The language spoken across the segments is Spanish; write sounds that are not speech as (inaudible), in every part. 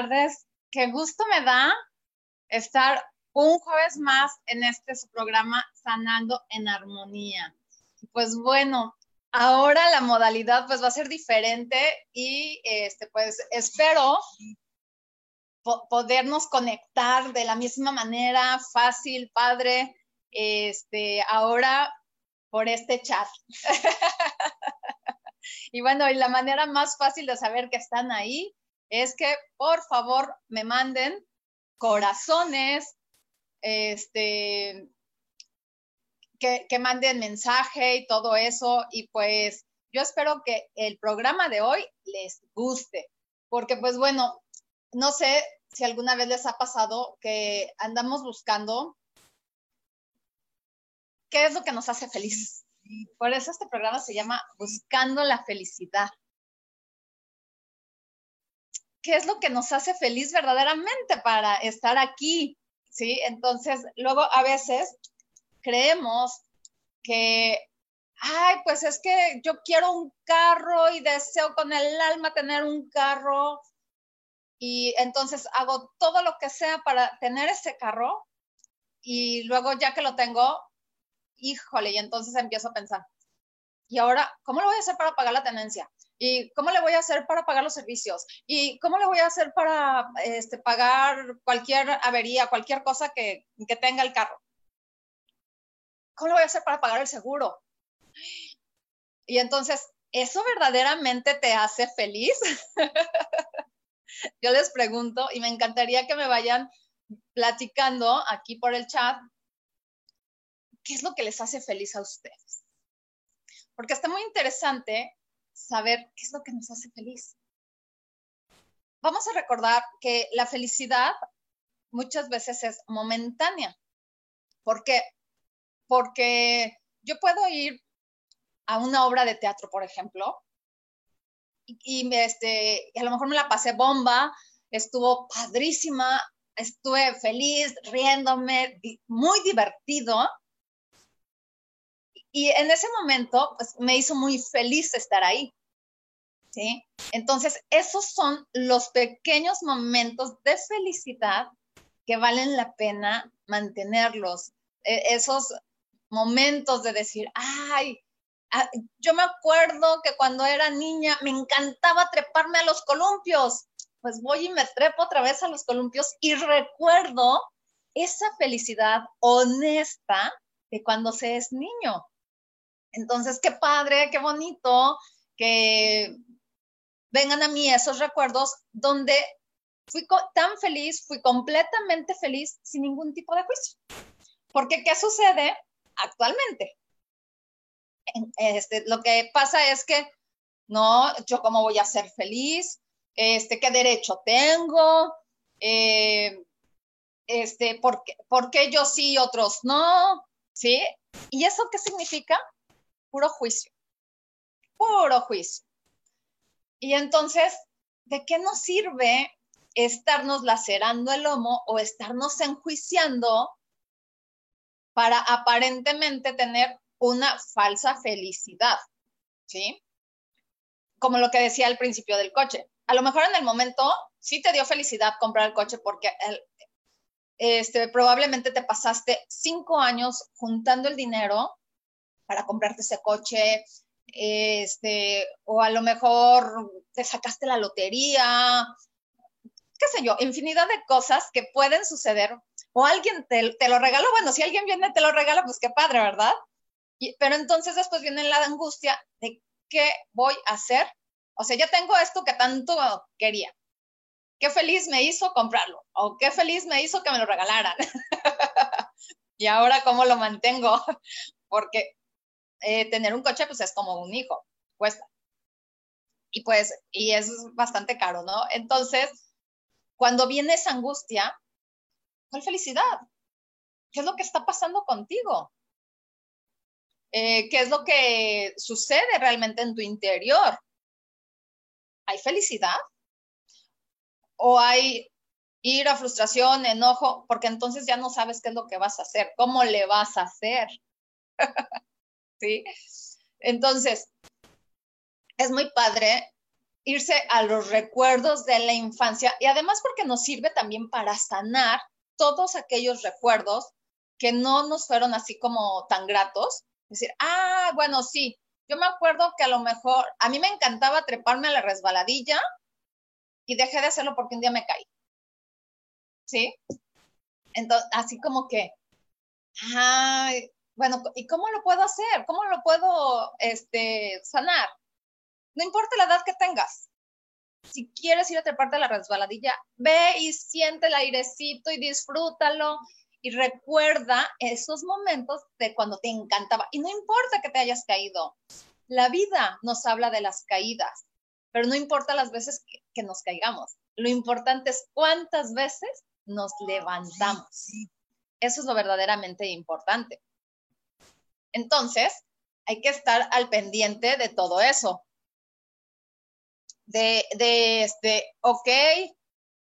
Tardes. Qué gusto me da estar un jueves más en este programa Sanando en Armonía. Pues bueno, ahora la modalidad pues va a ser diferente y este pues espero podernos conectar de la misma manera, fácil, padre, este, ahora por este chat. (laughs) Y bueno, y la manera más fácil de saber que están ahí es que por favor me manden corazones, este, que, que manden mensaje y todo eso. Y pues yo espero que el programa de hoy les guste, porque pues bueno, no sé si alguna vez les ha pasado que andamos buscando qué es lo que nos hace felices. Por eso este programa se llama Buscando la Felicidad. ¿Qué es lo que nos hace feliz verdaderamente para estar aquí? ¿Sí? Entonces, luego a veces creemos que, ay, pues es que yo quiero un carro y deseo con el alma tener un carro y entonces hago todo lo que sea para tener ese carro y luego ya que lo tengo, híjole, y entonces empiezo a pensar, ¿y ahora cómo lo voy a hacer para pagar la tenencia? ¿Y cómo le voy a hacer para pagar los servicios? ¿Y cómo le voy a hacer para este, pagar cualquier avería, cualquier cosa que, que tenga el carro? ¿Cómo lo voy a hacer para pagar el seguro? Y entonces, ¿eso verdaderamente te hace feliz? (laughs) Yo les pregunto y me encantaría que me vayan platicando aquí por el chat ¿qué es lo que les hace feliz a ustedes? Porque está muy interesante saber qué es lo que nos hace feliz. Vamos a recordar que la felicidad muchas veces es momentánea. ¿Por qué? Porque yo puedo ir a una obra de teatro, por ejemplo, y, este, y a lo mejor me la pasé bomba, estuvo padrísima, estuve feliz, riéndome, muy divertido, y en ese momento, pues me hizo muy feliz estar ahí. ¿Sí? Entonces, esos son los pequeños momentos de felicidad que valen la pena mantenerlos. E, esos momentos de decir, ay, ah, yo me acuerdo que cuando era niña me encantaba treparme a los columpios. Pues voy y me trepo otra vez a los columpios y recuerdo esa felicidad honesta de cuando se es niño. Entonces, qué padre, qué bonito que vengan a mí esos recuerdos donde fui tan feliz, fui completamente feliz sin ningún tipo de juicio. Porque, ¿qué sucede actualmente? Este, lo que pasa es que, no, yo cómo voy a ser feliz, este, qué derecho tengo, eh, este, ¿por qué, ¿por qué yo sí y otros no? ¿Sí? ¿Y eso qué significa? Puro juicio, puro juicio. Y entonces, ¿de qué nos sirve estarnos lacerando el lomo o estarnos enjuiciando para aparentemente tener una falsa felicidad? ¿Sí? Como lo que decía al principio del coche. A lo mejor en el momento sí te dio felicidad comprar el coche porque este, probablemente te pasaste cinco años juntando el dinero para comprarte ese coche, este, o a lo mejor te sacaste la lotería, qué sé yo, infinidad de cosas que pueden suceder o alguien te, te, lo regaló, bueno, si alguien viene y te lo regala, pues qué padre, ¿verdad? Y, pero entonces después viene la angustia de qué voy a hacer. O sea, ya tengo esto que tanto quería. Qué feliz me hizo comprarlo, o qué feliz me hizo que me lo regalaran. (laughs) y ahora, ¿cómo lo mantengo? (laughs) Porque eh, tener un coche, pues es como un hijo, cuesta. Y pues, y es bastante caro, ¿no? Entonces, cuando viene esa angustia, ¿cuál felicidad? ¿Qué es lo que está pasando contigo? Eh, ¿Qué es lo que sucede realmente en tu interior? ¿Hay felicidad? ¿O hay ira, frustración, enojo? Porque entonces ya no sabes qué es lo que vas a hacer, cómo le vas a hacer. (laughs) ¿Sí? Entonces, es muy padre irse a los recuerdos de la infancia y además porque nos sirve también para sanar todos aquellos recuerdos que no nos fueron así como tan gratos. Decir, ah, bueno, sí, yo me acuerdo que a lo mejor a mí me encantaba treparme a la resbaladilla y dejé de hacerlo porque un día me caí. ¿Sí? Entonces, así como que, ay, bueno, ¿y cómo lo puedo hacer? ¿Cómo lo puedo este, sanar? No importa la edad que tengas si quieres ir a treparte a la resbaladilla, ve y siente el airecito y disfrútalo y recuerda esos momentos de cuando te encantaba. Y no importa que te hayas caído, la vida nos habla de las caídas, pero no importa las veces que, que nos caigamos. Lo importante es cuántas veces nos levantamos. Eso es lo verdaderamente importante. Entonces, hay que estar al pendiente de todo eso de, de este, ok,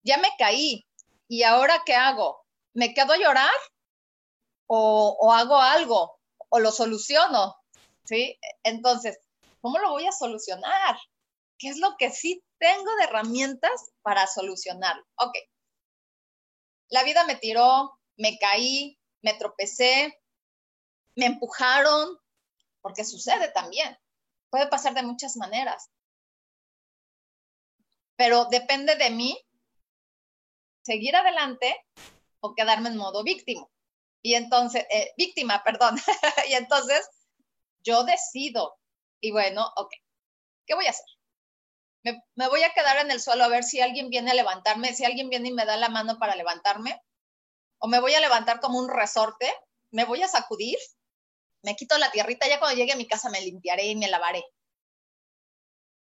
ya me caí, ¿y ahora qué hago? ¿Me quedo a llorar? ¿O, o hago algo? ¿O lo soluciono? ¿Sí? Entonces, ¿cómo lo voy a solucionar? ¿Qué es lo que sí tengo de herramientas para solucionarlo? Ok. La vida me tiró, me caí, me tropecé, me empujaron, porque sucede también. Puede pasar de muchas maneras pero depende de mí seguir adelante o quedarme en modo víctima. Y entonces, eh, víctima, (laughs) perdón. y entonces yo decido, y bueno, ok, ¿qué voy a hacer? Me, me, voy a quedar en el suelo a ver si alguien viene a levantarme, si alguien viene y me da la mano para levantarme, o me voy a levantar como un resorte, me voy a sacudir, me quito la tierrita, ya cuando llegue a mi casa me limpiaré y me lavaré.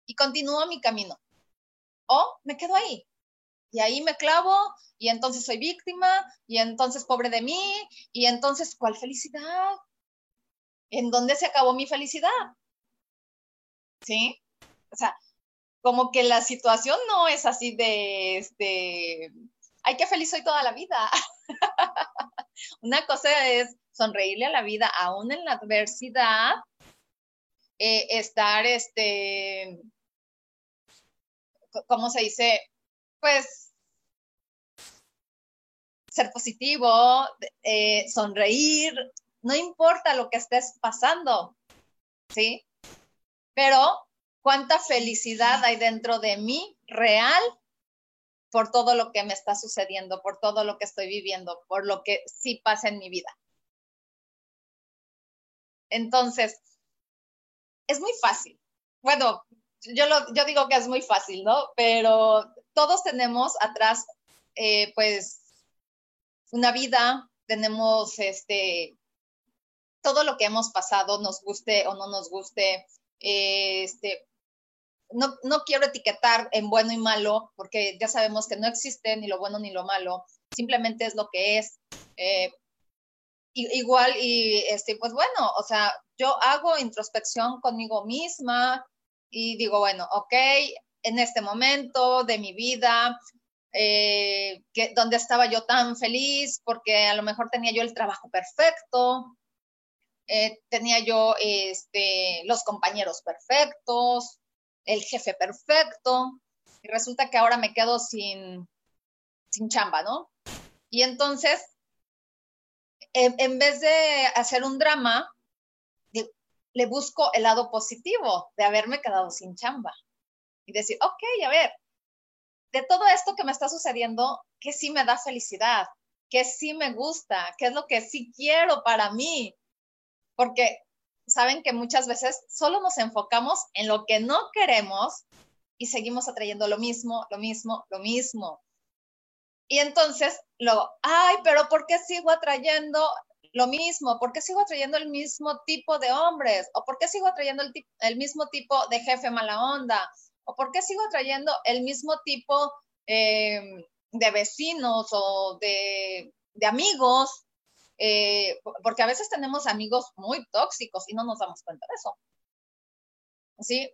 Y continúo mi camino o me quedo ahí. Y ahí me clavo y entonces soy víctima y entonces pobre de mí y entonces ¿cuál felicidad? ¿En dónde se acabó mi felicidad? ¿Sí? O sea, como que la situación no es así de, este, ay, qué feliz soy toda la vida. (laughs) Una cosa es sonreírle a la vida aún en la adversidad, eh, estar, este, ¿cómo se dice? Pues ser positivo, eh, sonreír, no importa lo que estés pasando, ¿sí? Pero cuánta felicidad hay dentro de mí real por todo lo que me está sucediendo, por todo lo que estoy viviendo, por lo que sí pasa en mi vida. Entonces, es muy fácil. Bueno, yo, digo que es muy fácil, ¿no? Pero todos tenemos atrás, eh, pues, una vida, tenemos este, todo lo que hemos pasado, nos guste o no nos guste, eh, este, no, no, quiero etiquetar en bueno y malo, porque ya sabemos que no existe ni lo bueno ni lo malo, simplemente es lo que es. Eh, igual y este, pues bueno, o sea, yo hago introspección conmigo misma, y digo, bueno, ok, en este momento de mi vida, eh, donde estaba yo tan feliz porque a lo mejor tenía yo el trabajo perfecto, eh, tenía yo este, los compañeros perfectos, el jefe perfecto, y resulta que ahora me quedo sin, sin chamba, ¿no? Y entonces, en, vez de hacer un drama, le busco el lado positivo de haberme quedado sin chamba y decir, ok, a ver, de todo esto que me está sucediendo, ¿qué sí me da felicidad? que sí me gusta, qué es lo que sí quiero para mí. Porque saben que muchas veces solo nos enfocamos en lo que no queremos y seguimos atrayendo lo mismo, lo mismo, lo mismo. Y entonces, luego, ay, pero ¿por qué sigo atrayendo lo mismo? ¿Por qué sigo atrayendo el mismo tipo de hombres? ¿O por qué sigo atrayendo el, el mismo tipo de jefe mala onda? ¿O por qué sigo atrayendo el mismo tipo eh, de vecinos o de, de amigos? Eh, porque a veces tenemos amigos muy tóxicos y no nos damos cuenta de eso. ¿Sí?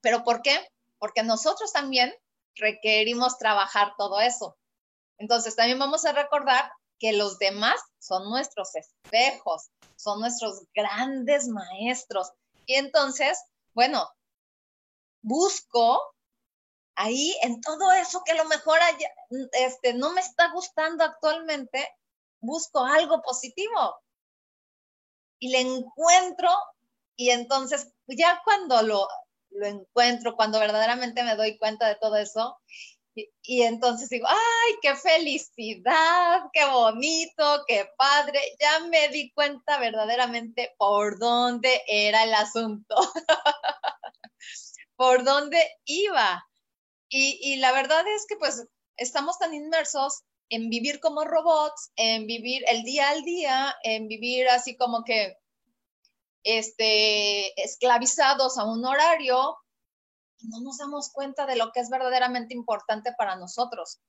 ¿Pero por qué? Porque nosotros también requerimos trabajar todo eso. Entonces, también vamos a recordar que los demás son nuestros espejos, son nuestros grandes maestros. Y entonces, bueno, busco ahí en todo eso que a lo mejor este, no me está gustando actualmente, busco algo positivo y le encuentro y entonces ya cuando lo encuentro, cuando verdaderamente me doy cuenta de todo eso, y, entonces digo, ay, qué felicidad, qué bonito, qué padre, ya me di cuenta verdaderamente por dónde era el asunto, (laughs) por dónde iba. Y, y la verdad es que pues estamos tan inmersos en vivir como robots, en vivir el día al día, en vivir así como que este, esclavizados a un horario, no nos damos cuenta de lo que es verdaderamente importante para nosotros.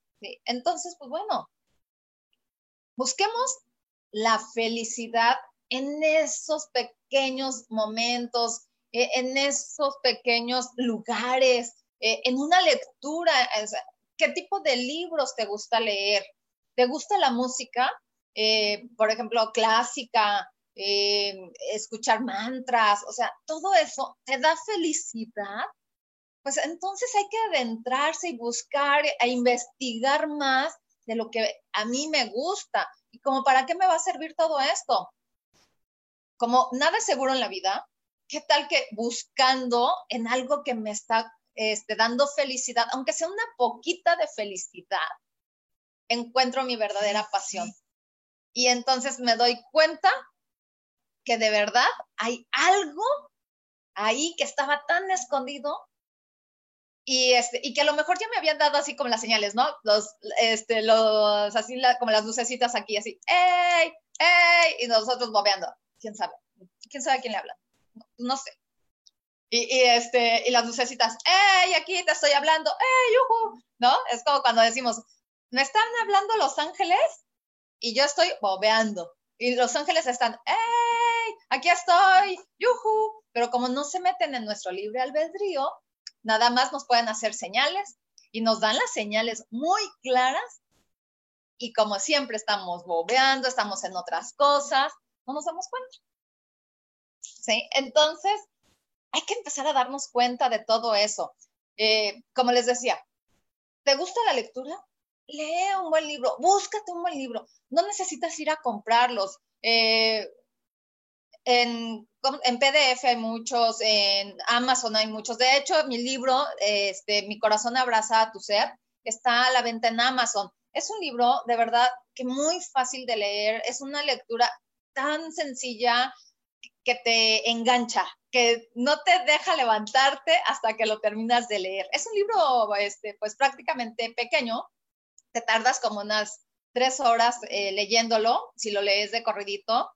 Entonces, pues bueno, busquemos la felicidad en esos pequeños momentos, eh, en esos pequeños lugares, eh, en una lectura, ¿Qué tipo de libros te gusta leer? ¿Te gusta la música? Eh, por ejemplo, clásica, escuchar mantras, o sea, todo eso te da felicidad. Pues entonces hay que adentrarse y buscar e investigar más de lo que a mí me gusta. ¿Y como para qué me va a servir todo esto? Como nada es seguro en la vida, ¿qué tal que buscando en algo que me está este, dando felicidad, aunque sea una poquita de felicidad, encuentro mi verdadera pasión. Y entonces me doy cuenta que de verdad hay algo ahí que estaba tan escondido y, este, y que a lo mejor ya me habían dado así como las señales, ¿no? Los, este, los, así como las lucecitas aquí, así, ¡ey! ¡ey! Y nosotros bobeando. ¿Quién sabe? ¿Quién sabe a quién le habla? no sé. Y, este, y las lucecitas, ¡Ey, aquí te estoy hablando! ¡Ey, yuhu! ¿No? Es como cuando decimos, ¿me están hablando los ángeles? Y yo estoy bobeando. Y los ángeles están, ¡Ey, aquí estoy! ¡Yuhu! Pero como no se meten en nuestro libre albedrío, nada más nos pueden hacer señales y nos dan las señales muy claras. Y como siempre estamos bobeando, estamos en otras cosas, no nos damos cuenta. ¿Sí? Entonces, hay que empezar a darnos cuenta de todo eso. Eh, como les decía, ¿te gusta la lectura? Lee un buen libro, búscate un buen libro. No necesitas ir a comprarlos. Eh, en, PDF hay muchos, en Amazon hay muchos. De hecho, mi libro, este, Mi corazón abraza a tu ser, está a la venta en Amazon. Es un libro de verdad que muy fácil de leer, es una lectura tan sencilla que te engancha, que no te deja levantarte hasta que lo terminas de leer. Es un libro, este, pues prácticamente pequeño, te tardas como unas tres horas eh, leyéndolo, si lo lees de corridito.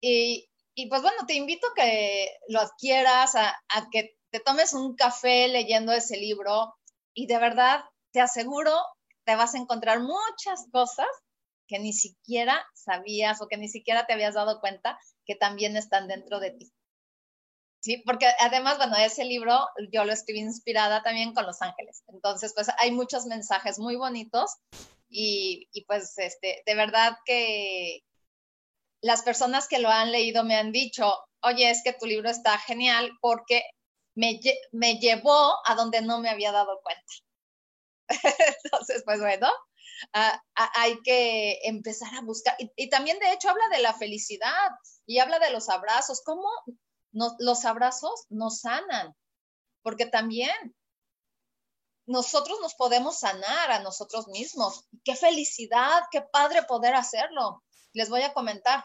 Y, y, pues bueno, te invito a que lo adquieras, a, a que te tomes un café leyendo ese libro y de verdad te aseguro te vas a encontrar muchas cosas que ni siquiera sabías o que ni siquiera te habías dado cuenta que también están dentro de ti. Sí, porque además, bueno, ese libro yo lo escribí inspirada también con Los Ángeles. Entonces, pues hay muchos mensajes muy bonitos y, y pues, este, de verdad que las personas que lo han leído me han dicho, oye, es que tu libro está genial porque me, me llevó a donde no me había dado cuenta. (laughs) Entonces, pues bueno, hay que empezar a buscar. Y, también, de hecho, habla de la felicidad y habla de los abrazos, cómo los abrazos nos sanan, porque también nosotros nos podemos sanar a nosotros mismos. Qué felicidad, qué padre poder hacerlo. Les voy a comentar.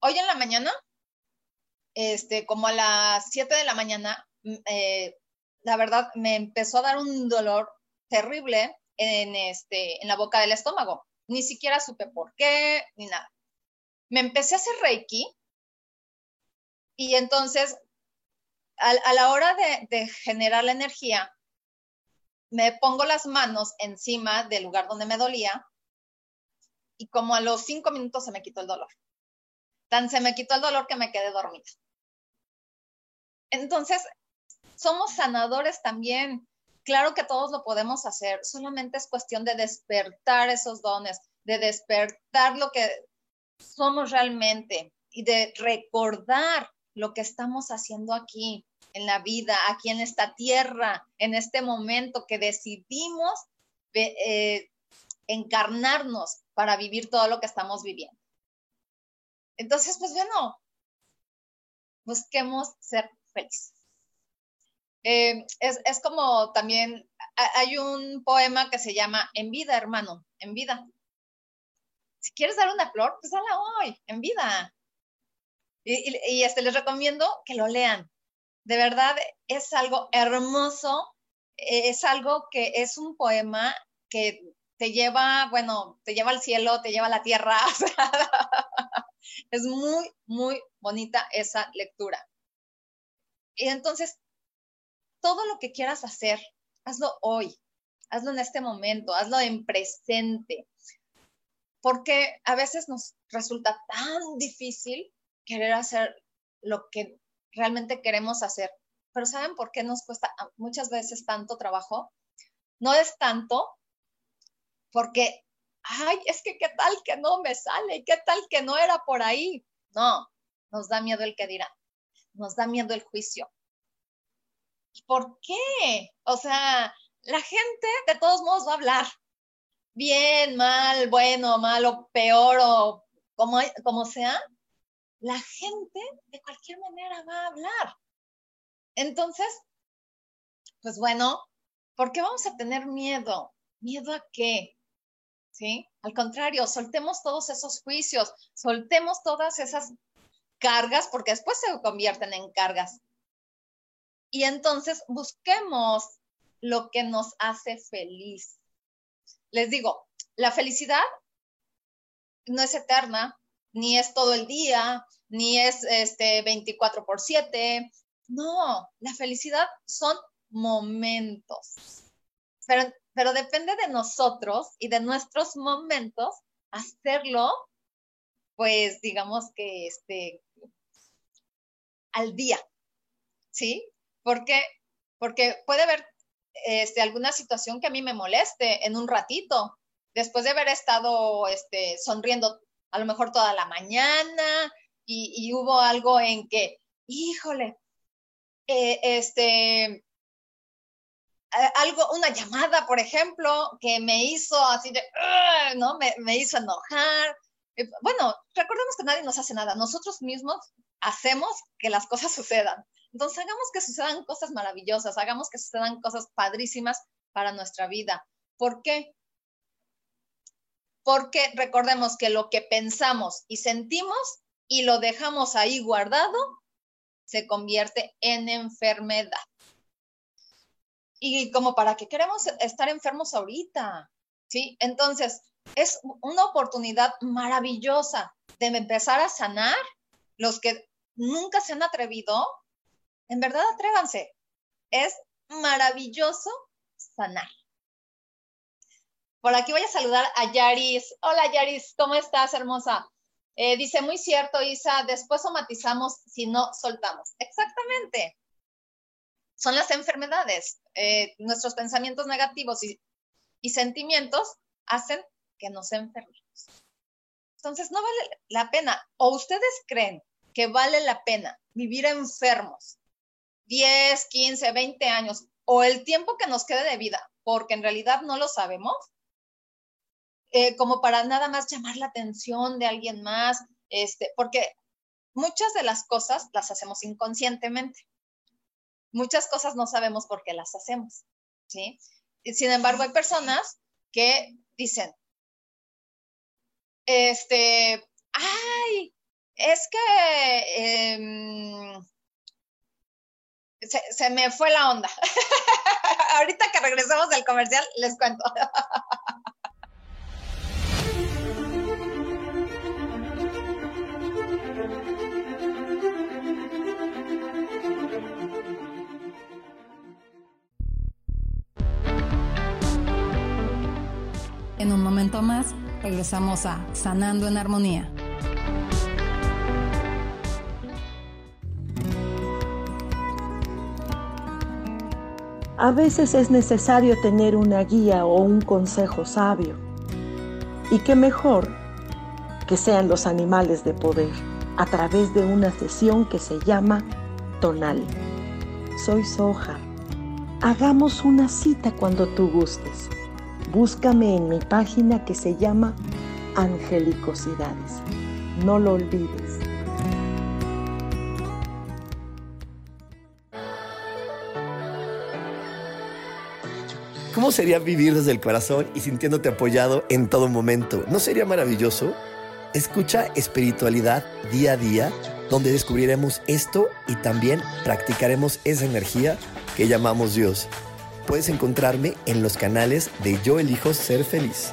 Hoy en la mañana, este, como a las 7 de la mañana, mm, eh, la verdad me empezó a dar un dolor terrible en, este, en la boca del estómago. Ni siquiera supe por qué, ni nada. Me empecé a hacer reiki y entonces a, la hora de, generar la energía, me pongo las manos encima del lugar donde me dolía y como a los cinco minutos se me quitó el dolor. Tan se me quitó el dolor que me quedé dormida. Entonces, somos sanadores también. Claro que todos lo podemos hacer, solamente es cuestión de despertar esos dones, de despertar lo que somos realmente y de recordar lo que estamos haciendo aquí en la vida, aquí en esta tierra, en este momento que decidimos eh, encarnarnos para vivir todo lo que estamos viviendo. Entonces, pues bueno, busquemos ser felices. Eh, es, es, como también, hay un poema que se llama En vida, hermano, en vida. Si quieres dar una flor, pues dala hoy, en vida. Y, este, les recomiendo que lo lean. De verdad, es algo hermoso, es algo que es un poema que te lleva, bueno, te lleva al cielo, te lleva a la tierra. (laughs) es muy, muy bonita esa lectura. Y entonces, todo lo que quieras hacer, hazlo hoy, hazlo en este momento, hazlo en presente, porque a veces nos resulta tan difícil querer hacer lo que realmente queremos hacer. Pero ¿saben por qué nos cuesta muchas veces tanto trabajo? No es tanto porque, ay, es que qué tal que no me sale, qué tal que no era por ahí. No, nos da miedo el que dirá, nos da miedo el juicio. ¿Por qué? O sea, la gente de todos modos va a hablar. Bien, mal, bueno, malo, peor o como sea, la gente de cualquier manera va a hablar. Entonces, pues bueno, ¿por qué vamos a tener miedo? ¿Miedo a qué? Al contrario, soltemos todos esos juicios, soltemos todas esas cargas, porque después se convierten en cargas. Y entonces busquemos lo que nos hace feliz. Les digo, la felicidad no es eterna, ni es todo el día, ni es este 24 por 7. No, la felicidad son momentos. Pero, pero depende de nosotros y de nuestros momentos hacerlo, pues digamos que este, al día, ¿sí? Porque, porque puede haber este, alguna situación que a mí me moleste en un ratito, después de haber estado este, sonriendo a lo mejor toda la mañana y, hubo algo en que, híjole, eh, este, algo, una llamada, por ejemplo, que me hizo así de, ¿no? Me, hizo enojar. Eh, bueno, recordemos que nadie nos hace nada, nosotros mismos hacemos que las cosas sucedan. Entonces, hagamos que sucedan cosas maravillosas, hagamos que sucedan cosas padrísimas para nuestra vida. ¿Por qué? porque recordemos que lo que pensamos y sentimos y lo dejamos ahí guardado, se convierte en enfermedad. Y como para qué queremos estar enfermos ahorita, ¿sí? Entonces, es una oportunidad maravillosa de empezar a sanar. Los que nunca se han atrevido, en verdad atrévanse. Es maravilloso sanar. Por aquí voy a saludar a Yaris. Hola Yaris, ¿cómo estás, hermosa? Eh, dice, muy cierto, Isa, después somatizamos si no soltamos. Exactamente. Son las enfermedades. Eh, nuestros pensamientos negativos y, sentimientos hacen que nos enfermemos. Entonces, no vale la pena. ¿O ustedes creen que vale la pena vivir enfermos 10, 15, 20 años o el tiempo que nos quede de vida? Porque en realidad no lo sabemos eh, como para nada más llamar la atención de alguien más, este, porque muchas de las cosas las hacemos inconscientemente. Muchas cosas no sabemos por qué las hacemos. ¿sí? Sin embargo, hay personas que dicen, este, ay, es que em, se, me fue la onda. (laughs) Ahorita que regresemos del comercial, les cuento. (laughs) momento más, regresamos a Sanando en Armonía. A veces es necesario tener una guía o un consejo sabio. Y qué mejor que sean los animales de poder a través de una sesión que se llama Tonal. Soy Soja. Hagamos una cita cuando tú gustes. Búscame en mi página que se llama Angelicosidades. No lo olvides. ¿Cómo sería vivir desde el corazón y sintiéndote apoyado en todo momento? ¿No sería maravilloso? Escucha espiritualidad día a día, donde descubriremos esto y también practicaremos esa energía que llamamos Dios puedes encontrarme en los canales de Yo Elijo Ser Feliz.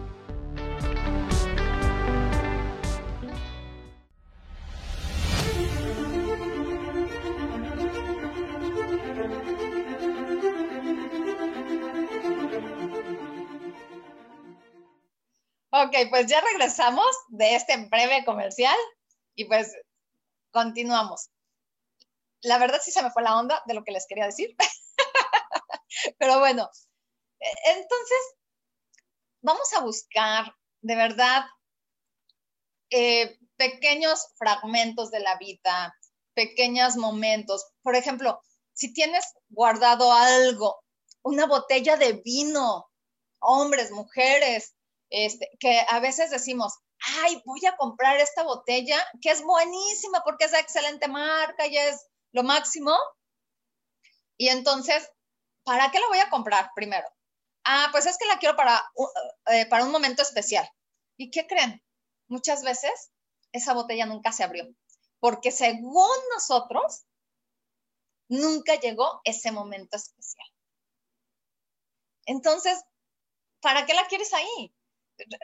Ok, pues ya regresamos de este breve comercial y pues continuamos. La verdad sí se me fue la onda de lo que les quería decir. (laughs) Pero bueno, e, entonces vamos a buscar de verdad eh, pequeños fragmentos de la vida, pequeños momentos. Por ejemplo, si tienes guardado algo, una botella de vino, hombres, mujeres, este, que a veces decimos, ay, voy a comprar esta botella, que es buenísima porque es de excelente marca y es lo máximo. Y entonces, ¿para qué la voy a comprar primero? Ah, pues es que la quiero para, eh, para un momento especial. ¿Y qué creen? Muchas veces esa botella nunca se abrió, porque según nosotros, nunca llegó ese momento especial. Entonces, ¿para qué la quieres ahí?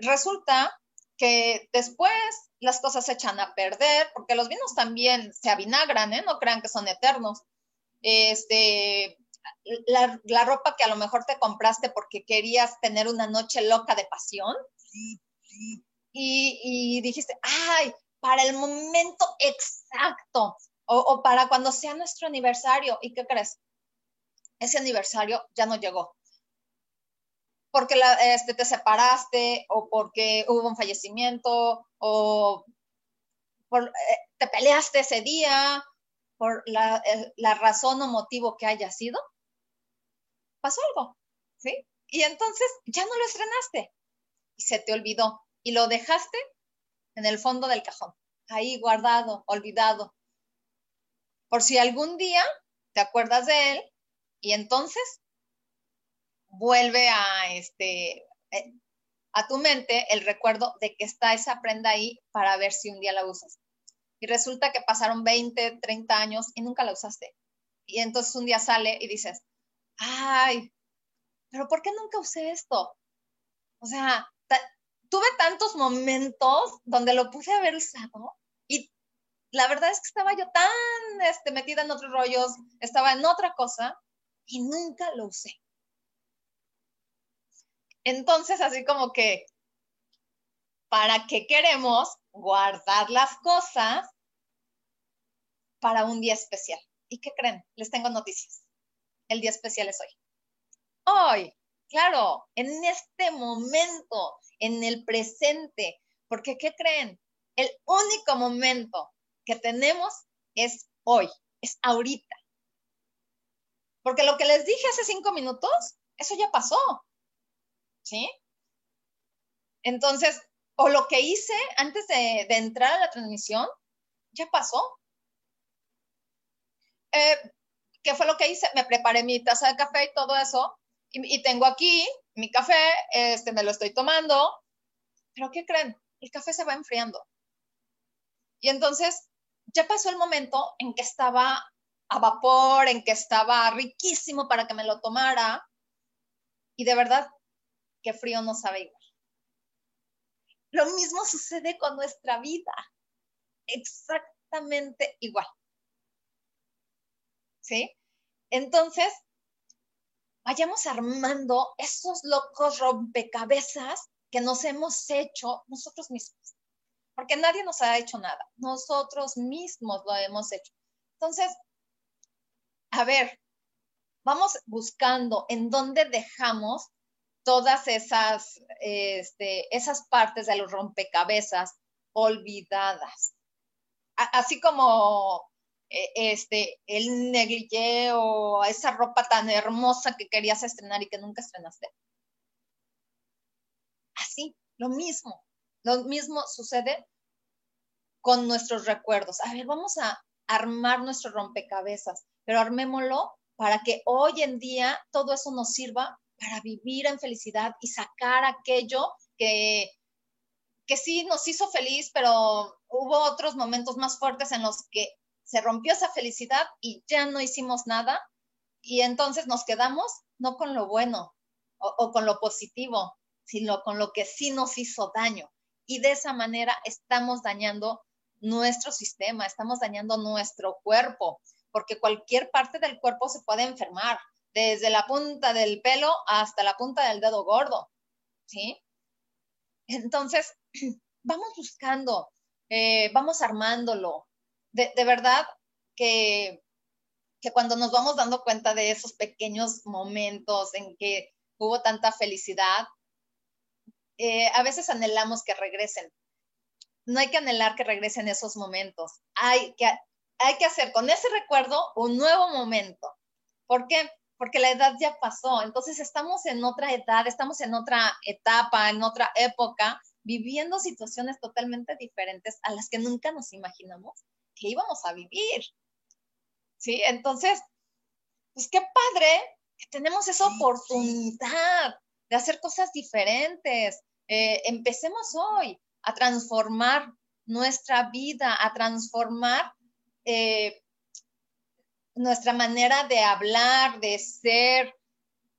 Resulta que después las cosas se echan a perder, porque los vinos también se avinagran, ¿eh? No crean que son eternos. Este, la, ropa que a lo mejor te compraste porque querías tener una noche loca de pasión y, y dijiste, ay, para el momento exacto o, o para cuando sea nuestro aniversario. ¿Y qué crees? Ese aniversario ya no llegó porque este, te separaste o porque hubo un fallecimiento o eh, te peleaste ese día, por la, razón o motivo que haya sido, pasó algo, ¿sí? y entonces ya no lo estrenaste y se te olvidó y lo dejaste en el fondo del cajón, ahí guardado, olvidado. Por si algún día te acuerdas de él y entonces vuelve a este eh, a tu mente el recuerdo de que está esa prenda ahí para ver si un día la usas. Y resulta que pasaron 20, 30 años y nunca la usaste. Y entonces un día sale y dices, ay, pero ¿por qué nunca usé esto? O sea, tuve tantos momentos donde lo pude haber usado y la verdad es que estaba yo tan este, metida en otros rollos, estaba en otra cosa y nunca lo usé. Entonces, así como que, ¿para qué queremos guardar las cosas para un día especial? ¿Y qué creen? Les tengo noticias. El día especial es hoy. Hoy, claro, en este momento, en el presente, porque ¿qué creen? El único momento que tenemos es hoy, es ahorita. Porque lo que les dije hace cinco minutos, eso ya pasó. ¿Sí? Entonces, o lo que hice antes de, entrar a la transmisión, ya pasó. Eh, ¿Qué fue lo que hice? Me preparé mi taza de café y todo eso, y, tengo aquí mi café, este, me lo estoy tomando, pero ¿qué creen? El café se va enfriando. Y entonces ya pasó el momento en que estaba a vapor, en que estaba riquísimo para que me lo tomara. Y de verdad, frío no sabe igual. Lo mismo sucede con nuestra vida. Exactamente igual. ¿Sí? Entonces, vayamos armando esos locos rompecabezas que nos hemos hecho nosotros mismos. Porque nadie nos ha hecho nada. Nosotros mismos lo hemos hecho. Entonces, a ver, vamos buscando en dónde dejamos todas esas, este, esas partes de los rompecabezas olvidadas. así como e, este, el negligé o esa ropa tan hermosa que querías estrenar y que nunca estrenaste. Así, lo mismo. Lo mismo sucede con nuestros recuerdos. A ver, vamos a armar nuestro rompecabezas, pero armémoslo para que hoy en día todo eso nos sirva para vivir en felicidad y sacar aquello que, que sí nos hizo feliz, pero hubo otros momentos más fuertes en los que se rompió esa felicidad y ya no hicimos nada y entonces nos quedamos no con lo bueno o, con lo positivo, sino con lo que sí nos hizo daño. Y de esa manera estamos dañando nuestro sistema, estamos dañando nuestro cuerpo, porque cualquier parte del cuerpo se puede enfermar, desde la punta del pelo hasta la punta del dedo gordo, ¿sí? Entonces, (clears throat) vamos buscando, eh, vamos armándolo, de, verdad que, que cuando nos vamos dando cuenta de esos pequeños momentos en que hubo tanta felicidad, eh, a veces anhelamos que regresen. No hay que anhelar que regresen esos momentos. Hay que, hay que hacer con ese recuerdo un nuevo momento. ¿Por qué? Porque la edad ya pasó. Entonces estamos en otra edad, estamos en otra etapa, en otra época, viviendo situaciones totalmente diferentes a las que nunca nos imaginamos que íbamos a vivir. ¿Sí? Entonces, pues qué padre que tenemos esa oportunidad de hacer cosas diferentes. Eh, empecemos hoy a transformar nuestra vida, a transformar eh, nuestra manera de hablar, de ser,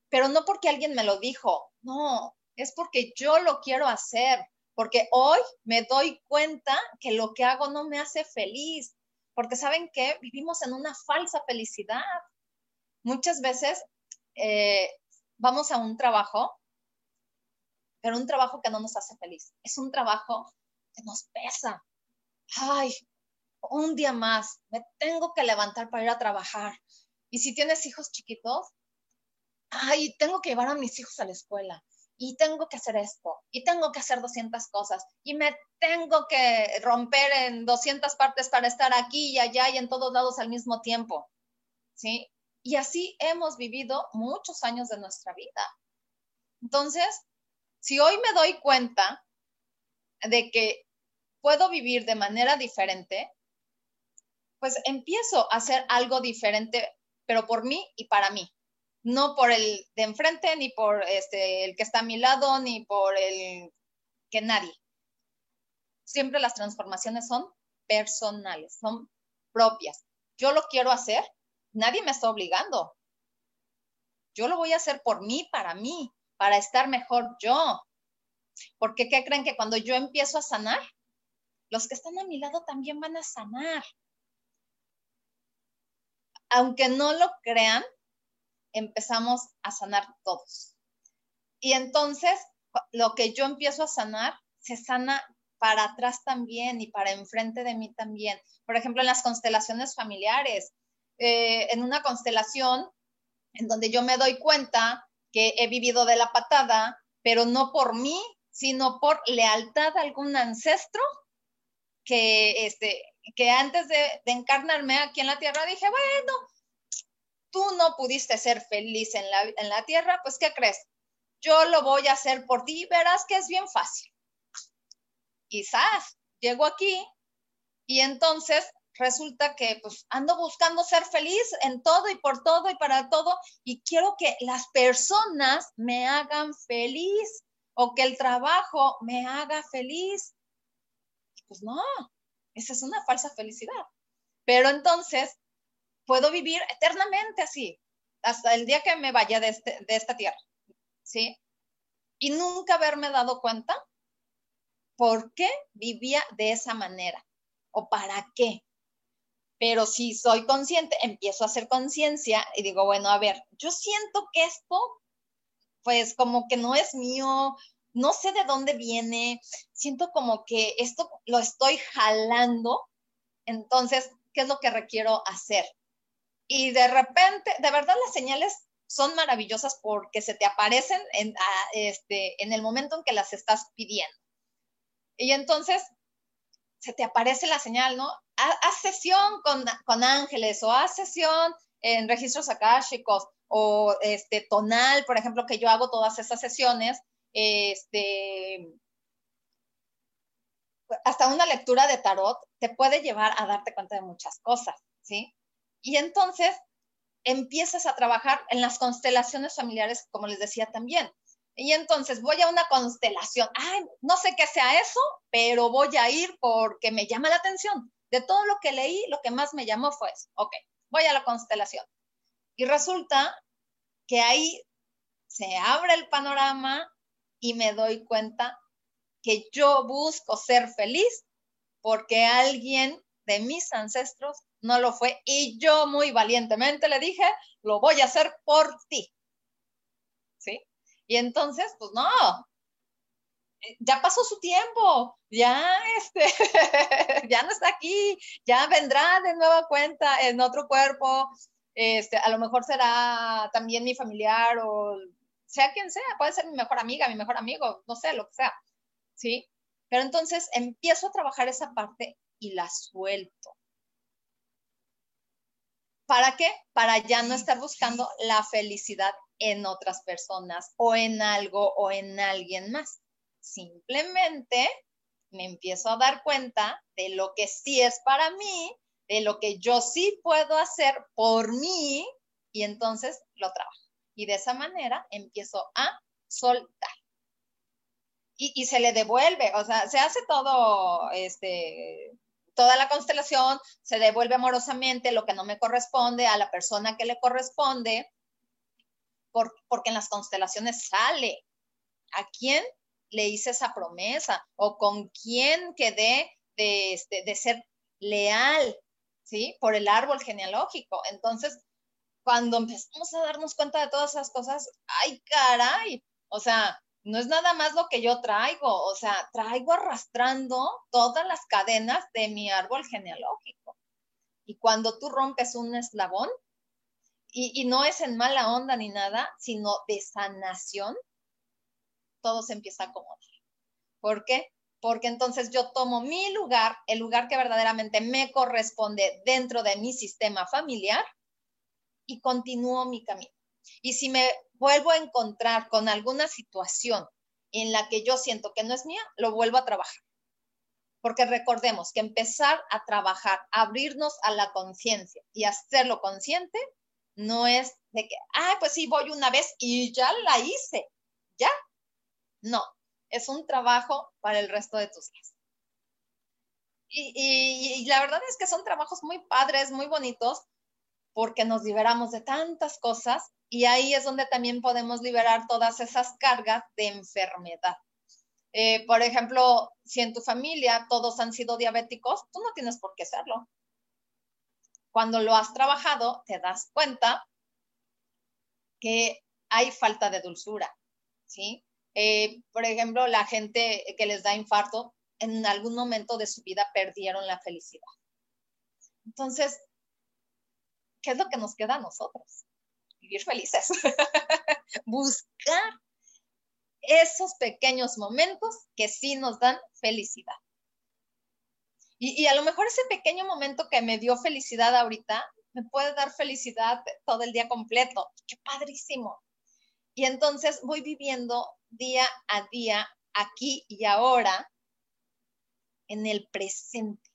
pero no porque alguien me lo dijo, no, es porque yo lo quiero hacer, porque hoy me doy cuenta que lo que hago no me hace feliz, porque saben que vivimos en una falsa felicidad. Muchas veces eh, vamos a un trabajo, pero un trabajo que no nos hace feliz. Es un trabajo que nos pesa. Ay, un día más, me tengo que levantar para ir a trabajar. Y si tienes hijos chiquitos, ay, tengo que llevar a mis hijos a la escuela y tengo que hacer esto, y tengo que hacer 200 cosas, y me tengo que romper en 200 partes para estar aquí y allá y en todos lados al mismo tiempo, ¿sí? Y así hemos vivido muchos años de nuestra vida. Entonces, si hoy me doy cuenta de que puedo vivir de manera diferente, pues empiezo a hacer algo diferente, pero por mí y para mí. No por el de enfrente, ni por este, el que está a mi lado, ni por el que nadie. Siempre las transformaciones son personales, son propias. Yo lo quiero hacer, nadie me está obligando. Yo lo voy a hacer por mí, para mí, para estar mejor yo. Porque ¿qué creen que cuando yo empiezo a sanar, los que están a mi lado también van a sanar? Aunque no lo crean, empezamos a sanar todos. Y entonces, lo que yo empiezo a sanar, se sana para atrás también y para enfrente de mí también. Por ejemplo, en las constelaciones familiares, eh, en una constelación en donde yo me doy cuenta que he vivido de la patada, pero no por mí, sino por lealtad a algún ancestro que, este, que antes de, encarnarme aquí en la tierra dije, bueno, tú no pudiste ser feliz en la, en la tierra, pues ¿qué crees? Yo lo voy a hacer por ti, verás que es bien fácil. Quizás llego aquí y entonces resulta que pues ando buscando ser feliz en todo y por todo y para todo y quiero que las personas me hagan feliz o que el trabajo me haga feliz. Pues no, esa es una falsa felicidad. Pero entonces puedo vivir eternamente así, hasta el día que me vaya de, este, de esta tierra, ¿sí? Y nunca haberme dado cuenta por qué vivía de esa manera o para qué. Pero si soy consciente, empiezo a hacer conciencia y digo, bueno, a ver, yo siento que esto, pues como que no es mío, no sé de dónde viene, siento como que esto lo estoy jalando, entonces, ¿qué es lo que requiero hacer? y de repente, de verdad las señales son maravillosas porque se te aparecen en, este, en el momento en que las estás pidiendo. Y entonces se te aparece la señal, ¿no? Haz sesión con, con, ángeles o haz sesión en registros akáshicos o este, tonal, por ejemplo, que yo hago todas esas sesiones, este, hasta una lectura de tarot te puede llevar a darte cuenta de muchas cosas, ¿sí? Y entonces empiezas a trabajar en las constelaciones familiares, como les decía también. Y entonces voy a una constelación. Ay, no sé qué sea eso, pero voy a ir porque me llama la atención. De todo lo que leí, lo que más me llamó fue eso. Ok, voy a la constelación. Y resulta que ahí se abre el panorama y me doy cuenta que yo busco ser feliz porque alguien de mis ancestros no lo fue y yo muy valientemente le dije, lo voy a hacer por ti. ¿Sí? Y entonces, pues no, ya pasó su tiempo, ya (laughs) este, ya no está aquí, ya vendrá de nueva cuenta en otro cuerpo, este, a lo mejor será también mi familiar o sea quien sea, puede ser mi mejor amiga, mi mejor amigo, no sé, lo que sea, ¿sí? Pero entonces empiezo a trabajar esa parte y la suelto. ¿Para qué? Para ya no estar buscando la felicidad en otras personas o en algo o en alguien más. Simplemente me empiezo a dar cuenta de lo que sí es para mí, de lo que yo sí puedo hacer por mí y entonces lo trabajo. Y de esa manera empiezo a soltar. Y, y, se le devuelve, o sea, se hace todo este, toda la constelación, se devuelve amorosamente lo que no me corresponde a la persona que le corresponde, porque en las constelaciones sale a quién le hice esa promesa o con quién quedé de, este, de ser leal, ¿sí? Por el árbol genealógico. Entonces, cuando empezamos a darnos cuenta de todas esas cosas, ay, caray, o sea, no es nada más lo que yo traigo, o sea, traigo arrastrando todas las cadenas de mi árbol genealógico. Y cuando tú rompes un eslabón, y, no es en mala onda ni nada, sino de sanación, todo se empieza a acomodar. ¿Por qué? Porque entonces yo tomo mi lugar, el lugar que verdaderamente me corresponde dentro de mi sistema familiar y continúo mi camino. Y si me vuelvo a encontrar con alguna situación en la que yo siento que no es mía, lo vuelvo a trabajar. Porque recordemos que empezar a trabajar, abrirnos a la conciencia y hacerlo consciente, no es de que, ah, pues sí, voy una vez y ya la hice, ya. No, es un trabajo para el resto de tus días. Y, y, la verdad es que son trabajos muy padres, muy bonitos, porque nos liberamos de tantas cosas y ahí es donde también podemos liberar todas esas cargas de enfermedad. Eh, por ejemplo, si en tu familia todos han sido diabéticos, tú no tienes por qué serlo. Cuando lo has trabajado, te das cuenta que hay falta de dulzura, ¿sí? Eh, por ejemplo, la gente que les da infarto, en algún momento de su vida perdieron la felicidad. Entonces, ¿qué es lo que nos queda a nosotros? Vivir felices. (laughs) Buscar esos pequeños momentos que sí nos dan felicidad. Y, y, a lo mejor ese pequeño momento que me dio felicidad ahorita me puede dar felicidad todo el día completo. ¡Qué padrísimo! Y entonces voy viviendo día a día, aquí y ahora, en el presente.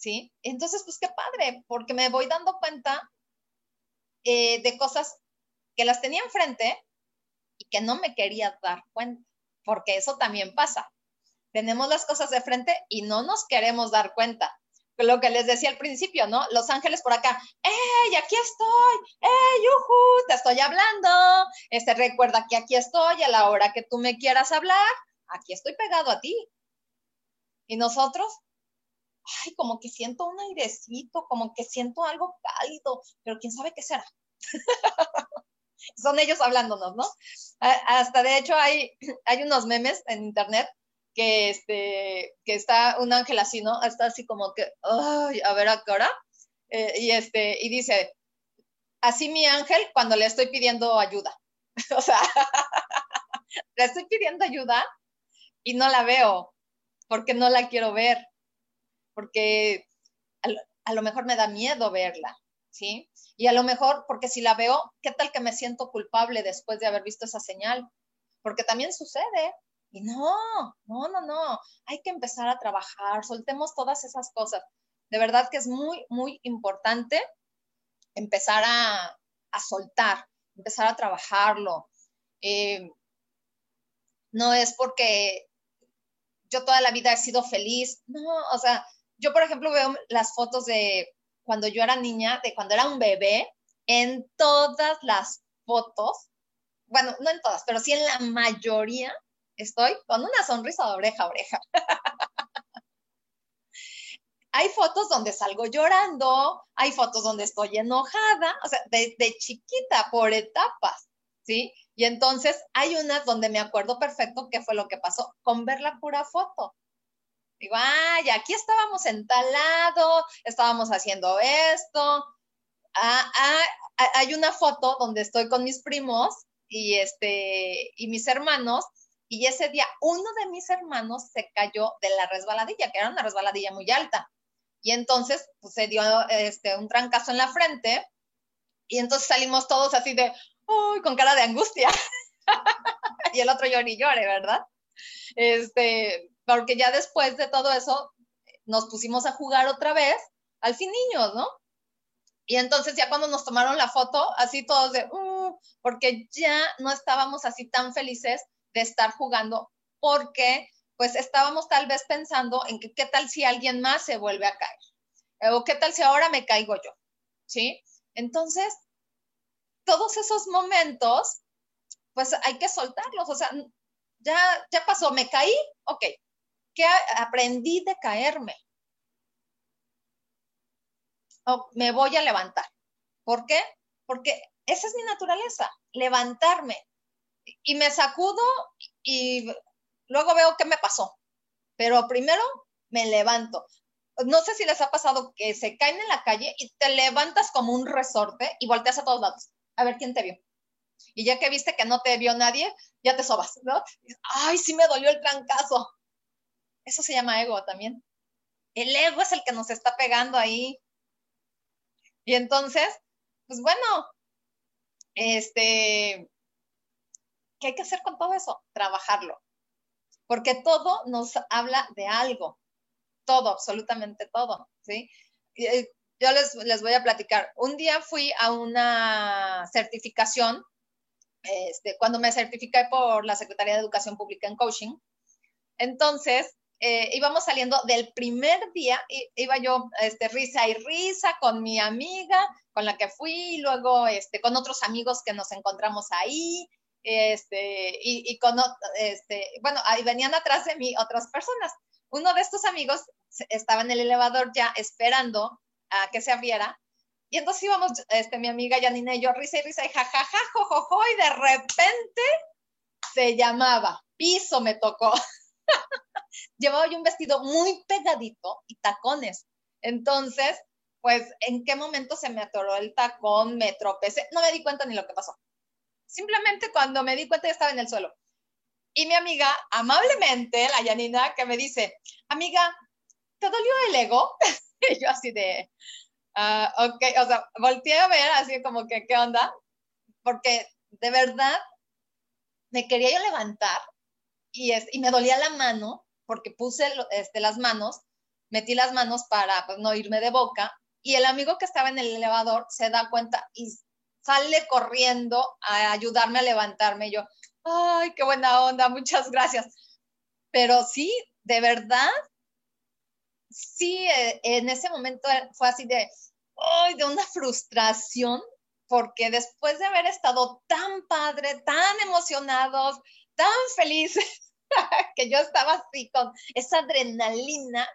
¿Sí? Entonces, pues qué padre, porque me voy dando cuenta eh, de cosas que las tenía enfrente y que no me quería dar cuenta, porque eso también pasa. Tenemos las cosas de frente y no nos queremos dar cuenta. Lo que les decía al principio, ¿no? Los ángeles por acá, ¡Ey, aquí estoy! ¡Ey, yuhu! Te estoy hablando. Este, recuerda que aquí estoy a la hora que tú me quieras hablar. Aquí estoy pegado a ti. Y nosotros, ay, como que siento un airecito, como que siento algo cálido, pero quién sabe qué será. (laughs) Son ellos hablándonos, ¿no? Hasta de hecho hay, (clears throat) hay unos memes en internet que, este, que está un ángel así, ¿no? Está así como que, ay, a ver a qué hora. Eh, y, este, y dice, así mi ángel cuando le estoy pidiendo ayuda. (laughs) o sea, (laughs) le estoy pidiendo ayuda y no la veo porque no la quiero ver, porque a lo, mejor me da miedo verla, ¿sí? Y a lo mejor, porque si la veo, ¿qué tal que me siento culpable después de haber visto esa señal? Porque también sucede. Y no, no, no, no. Hay que empezar a trabajar, soltemos todas esas cosas. De verdad que es muy, muy importante empezar a, soltar, empezar a trabajarlo. Eh, no es porque yo toda la vida he sido feliz. No, o sea, yo por ejemplo veo las fotos de cuando yo era niña, de cuando era un bebé, en todas las fotos, bueno, no en todas, pero sí en la mayoría, estoy con una sonrisa de oreja a oreja. (laughs) hay fotos donde salgo llorando, hay fotos donde estoy enojada, o sea, de, de chiquita, por etapas, ¿sí? Y entonces hay unas donde me acuerdo perfecto qué fue lo que pasó con ver la pura foto. Digo, ay, aquí estábamos en tal lado, estábamos haciendo esto. Ah, ah, hay una foto donde estoy con mis primos y, este, y mis hermanos, y ese día uno de mis hermanos se cayó de la resbaladilla, que era una resbaladilla muy alta. Y entonces pues, se dio este, un trancazo en la frente, y entonces salimos todos así de, uy, con cara de angustia. (laughs) y el otro llore y llore, ¿verdad? Este, porque ya después de todo eso nos pusimos a jugar otra vez, al fin niños, ¿no? Y entonces ya cuando nos tomaron la foto, así todos de, uh, porque ya no estábamos así tan felices de estar jugando, porque pues estábamos tal vez pensando en que qué tal si alguien más se vuelve a caer, o qué tal si ahora me caigo yo, ¿sí? Entonces, todos esos momentos, pues hay que soltarlos, o sea, ya, ya pasó, me caí, ok, ¿qué aprendí de caerme? me voy a levantar. ¿Por qué? Porque esa es mi naturaleza, levantarme. Y me sacudo y luego veo qué me pasó. Pero primero me levanto. No sé si les ha pasado que se caen en la calle y te levantas como un resorte y volteas a todos lados a ver quién te vio. Y ya que viste que no te vio nadie, ya te sobas, ¿no? Ay, sí me dolió el trancazo. Eso se llama ego también. El ego es el que nos está pegando ahí. Y entonces, pues bueno, este, ¿qué hay que hacer con todo eso? Trabajarlo. Porque todo nos habla de algo. Todo, absolutamente todo, ¿sí? Eh, yo les, les voy a platicar. Un día fui a una certificación, este, cuando me certifiqué por la Secretaría de Educación Pública en Coaching. Entonces, eh, íbamos saliendo del primer día, iba yo este, risa y risa con mi amiga, con la que fui, y luego este, con otros amigos que nos encontramos ahí, este, y, con, este, bueno, ahí venían atrás de mí otras personas. Uno de estos amigos estaba en el elevador ya esperando a que se abriera, y entonces íbamos, este, mi amiga Janina y yo, risa y risa, y jajaja, jojojo, y de repente se llamaba, piso me tocó. (laughs) (laughs) llevaba yo un vestido muy pegadito y tacones. Entonces, pues, ¿en qué momento se me atoró el tacón? Me tropecé, no me di cuenta ni lo que pasó. Simplemente cuando me di cuenta ya estaba en el suelo. Y mi amiga, amablemente, la Yanina, que me dice, amiga, ¿te dolió el ego? (laughs) y yo así de, uh, ok, o sea, volteé a ver así como que, ¿qué onda? Porque de verdad me quería yo levantar y, es, y me dolía la mano porque puse este, las manos, metí las manos para pues, no irme de boca y el amigo que estaba en el elevador se da cuenta y sale corriendo a ayudarme a levantarme. Yo, ay, qué buena onda, muchas gracias. Pero sí, de verdad, sí, eh, en ese momento fue así de, ay, de una frustración, porque después de haber estado tan padre, tan emocionados, tan felices, (laughs) que yo estaba así con esa adrenalina,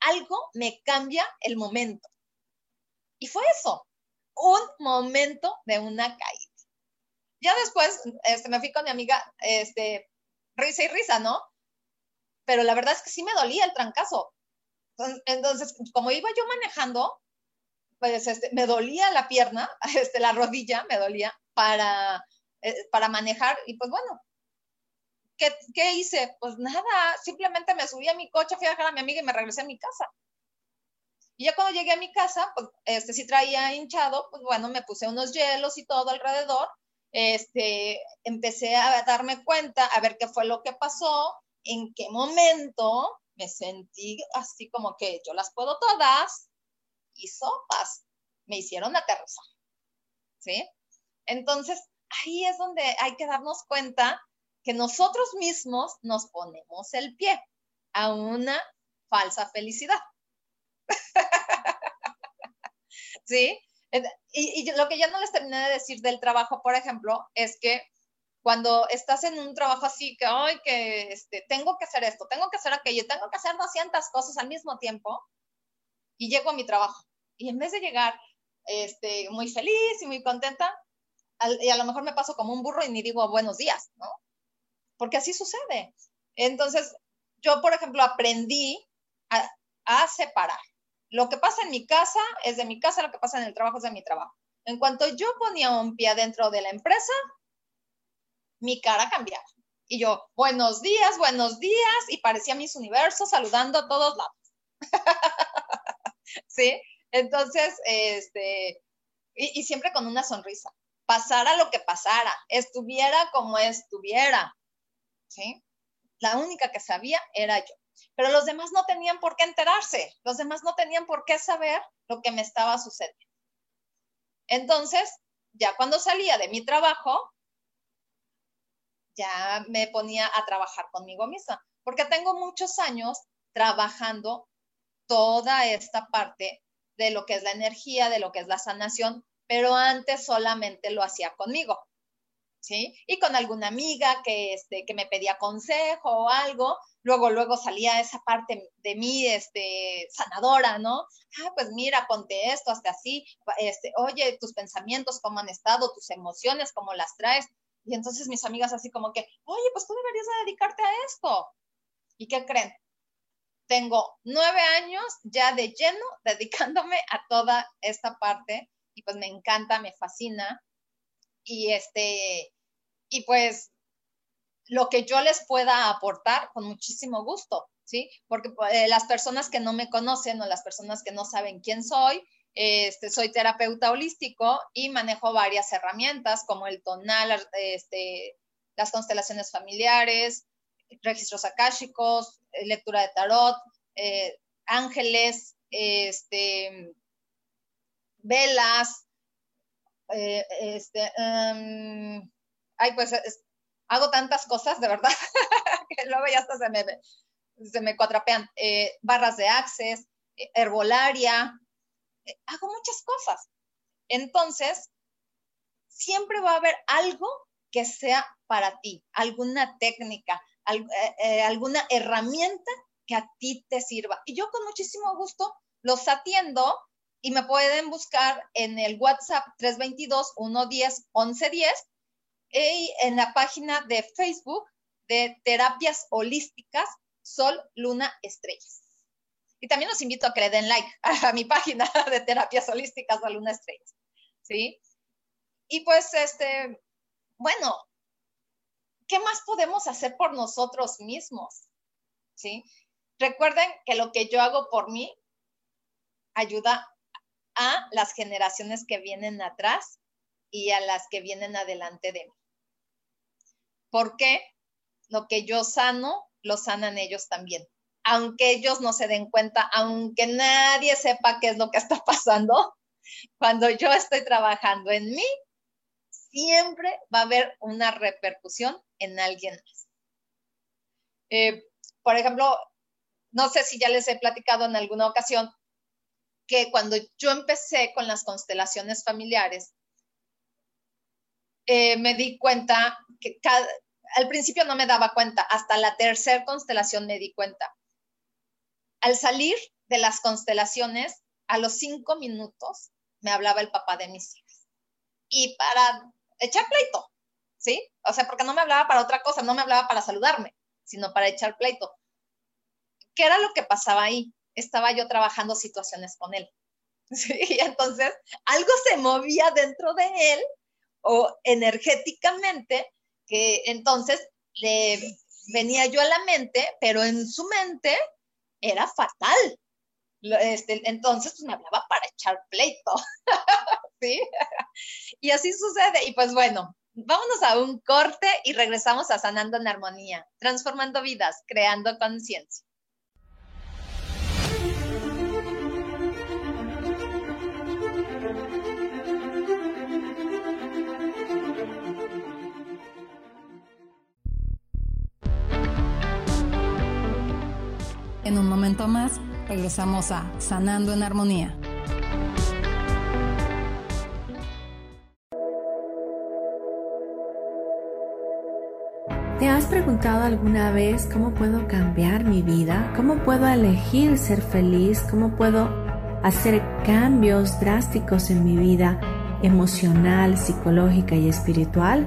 algo me cambia el momento. Y fue eso, un momento de una caída. Ya después este, me fui con mi amiga, este, risa y risa, ¿no? Pero la verdad es que sí me dolía el trancazo. Entonces, como iba yo manejando, pues este, me dolía la pierna, (laughs) este, la rodilla me dolía para, eh, para manejar y pues bueno, ¿qué, hice? Pues nada, simplemente me subí a mi coche, fui a dejar a mi amiga y me regresé a mi casa. Y ya cuando llegué a mi casa, pues este sí traía hinchado, pues bueno, me puse unos hielos y todo alrededor. Este, empecé a darme cuenta, a ver qué fue lo que pasó, en qué momento me sentí así como que yo las puedo todas y sopas me hicieron aterrizar. ¿Sí? Entonces, ahí es donde hay que darnos cuenta que nosotros mismos nos ponemos el pie a una falsa felicidad. (laughs) ¿Sí? Y, lo que ya no les terminé de decir del trabajo, por ejemplo, es que cuando estás en un trabajo así, que, ay, que este, tengo que hacer esto, tengo que hacer aquello, tengo que hacer 200 cosas al mismo tiempo, y llego a mi trabajo. Y en vez de llegar este, muy feliz y muy contenta, y a lo mejor me paso como un burro y ni digo buenos días, ¿no? porque así sucede. Entonces, yo, por ejemplo, aprendí a, separar. Lo que pasa en mi casa es de mi casa, lo que pasa en el trabajo es de mi trabajo. En cuanto yo ponía un pie dentro de la empresa, mi cara cambiaba. Y yo, buenos días, buenos días, y parecía mis universos saludando a todos lados. (laughs) ¿Sí? Entonces, este, y, y, siempre con una sonrisa. Pasara lo que pasara, estuviera como estuviera, ¿sí? La única que sabía era yo. Pero los demás no tenían por qué enterarse, los demás no tenían por qué saber lo que me estaba sucediendo. Entonces, ya cuando salía de mi trabajo, ya me ponía a trabajar conmigo misma, porque tengo muchos años trabajando toda esta parte de lo que es la energía, de lo que es la sanación, pero antes solamente lo hacía conmigo. ¿sí? Y con alguna amiga que, este, que me pedía consejo o algo, luego, luego salía esa parte de mí, este, sanadora, ¿no? Ah, pues mira, ponte esto, hasta así, este, oye, tus pensamientos, cómo han estado, tus emociones, cómo las traes. Y entonces mis amigas así como que, oye, pues tú deberías dedicarte a esto. ¿Y qué creen? Tengo nueve años ya de lleno (laughs) dedicándome a toda esta parte y pues me encanta, me fascina y este, y pues lo que yo les pueda aportar con muchísimo gusto, ¿sí? Porque eh, las personas que no me conocen o las personas que no saben quién soy, Este, soy terapeuta holístico y manejo varias herramientas como el tonal, este, las constelaciones familiares, registros akáshicos, lectura de tarot, eh, ángeles, este, velas, eh, este, em, ay, pues hago tantas cosas, de verdad, (laughs) que luego ya hasta se me, se me cuatrapean. Eh, barras de access, herbolaria, hago muchas cosas. Entonces, siempre va a haber algo que sea para ti, alguna técnica, alguna herramienta que a ti te sirva. Y yo con muchísimo gusto los atiendo y me pueden buscar en el WhatsApp 322-110-1110 y en la página de Facebook de Terapias Holísticas Sol, Luna, Estrellas. Y también los invito a que le den like a mi página (laughs) de Terapias Holísticas Sol, Luna, Estrellas. ¿Sí? Y pues, este, bueno, ¿qué más podemos hacer por nosotros mismos? ¿Sí? Recuerden que lo que yo hago por mí ayuda a las generaciones que vienen atrás y a las que vienen adelante de mí. Porque lo que yo sano, lo sanan ellos también. Aunque ellos no se den cuenta, aunque nadie sepa qué es lo que está (laughs) pasando, cuando yo estoy trabajando en mí, siempre va a haber una repercusión en alguien más. Eh, por ejemplo, no sé si ya les he platicado en alguna ocasión que cuando yo empecé con las constelaciones familiares, eh, me di cuenta que al principio no me daba cuenta, hasta la tercera constelación me di cuenta. Al salir de las constelaciones, a los cinco minutos me hablaba el papá de mis hijas. Y para echar pleito, ¿sí? O sea, porque no me hablaba para otra cosa, no me hablaba para saludarme, sino para echar pleito. ¿Qué era lo que pasaba ahí? Estaba yo trabajando situaciones con él. (laughs) ¿sí? Y entonces algo se movía dentro de él o energéticamente que entonces le venía yo a la mente, pero en su mente era fatal. Este, entonces pues, me hablaba para echar pleito, (laughs) ¿sí? Y así sucede. Y pues bueno, vámonos a un corte y regresamos a Sanando en Armonía, transformando vidas, creando conciencia. Momento más, regresamos a Sanando en Armonía. ¿Te has preguntado alguna vez cómo puedo cambiar mi vida? ¿Cómo puedo elegir ser feliz? ¿Cómo puedo hacer cambios drásticos en mi vida emocional, psicológica y espiritual?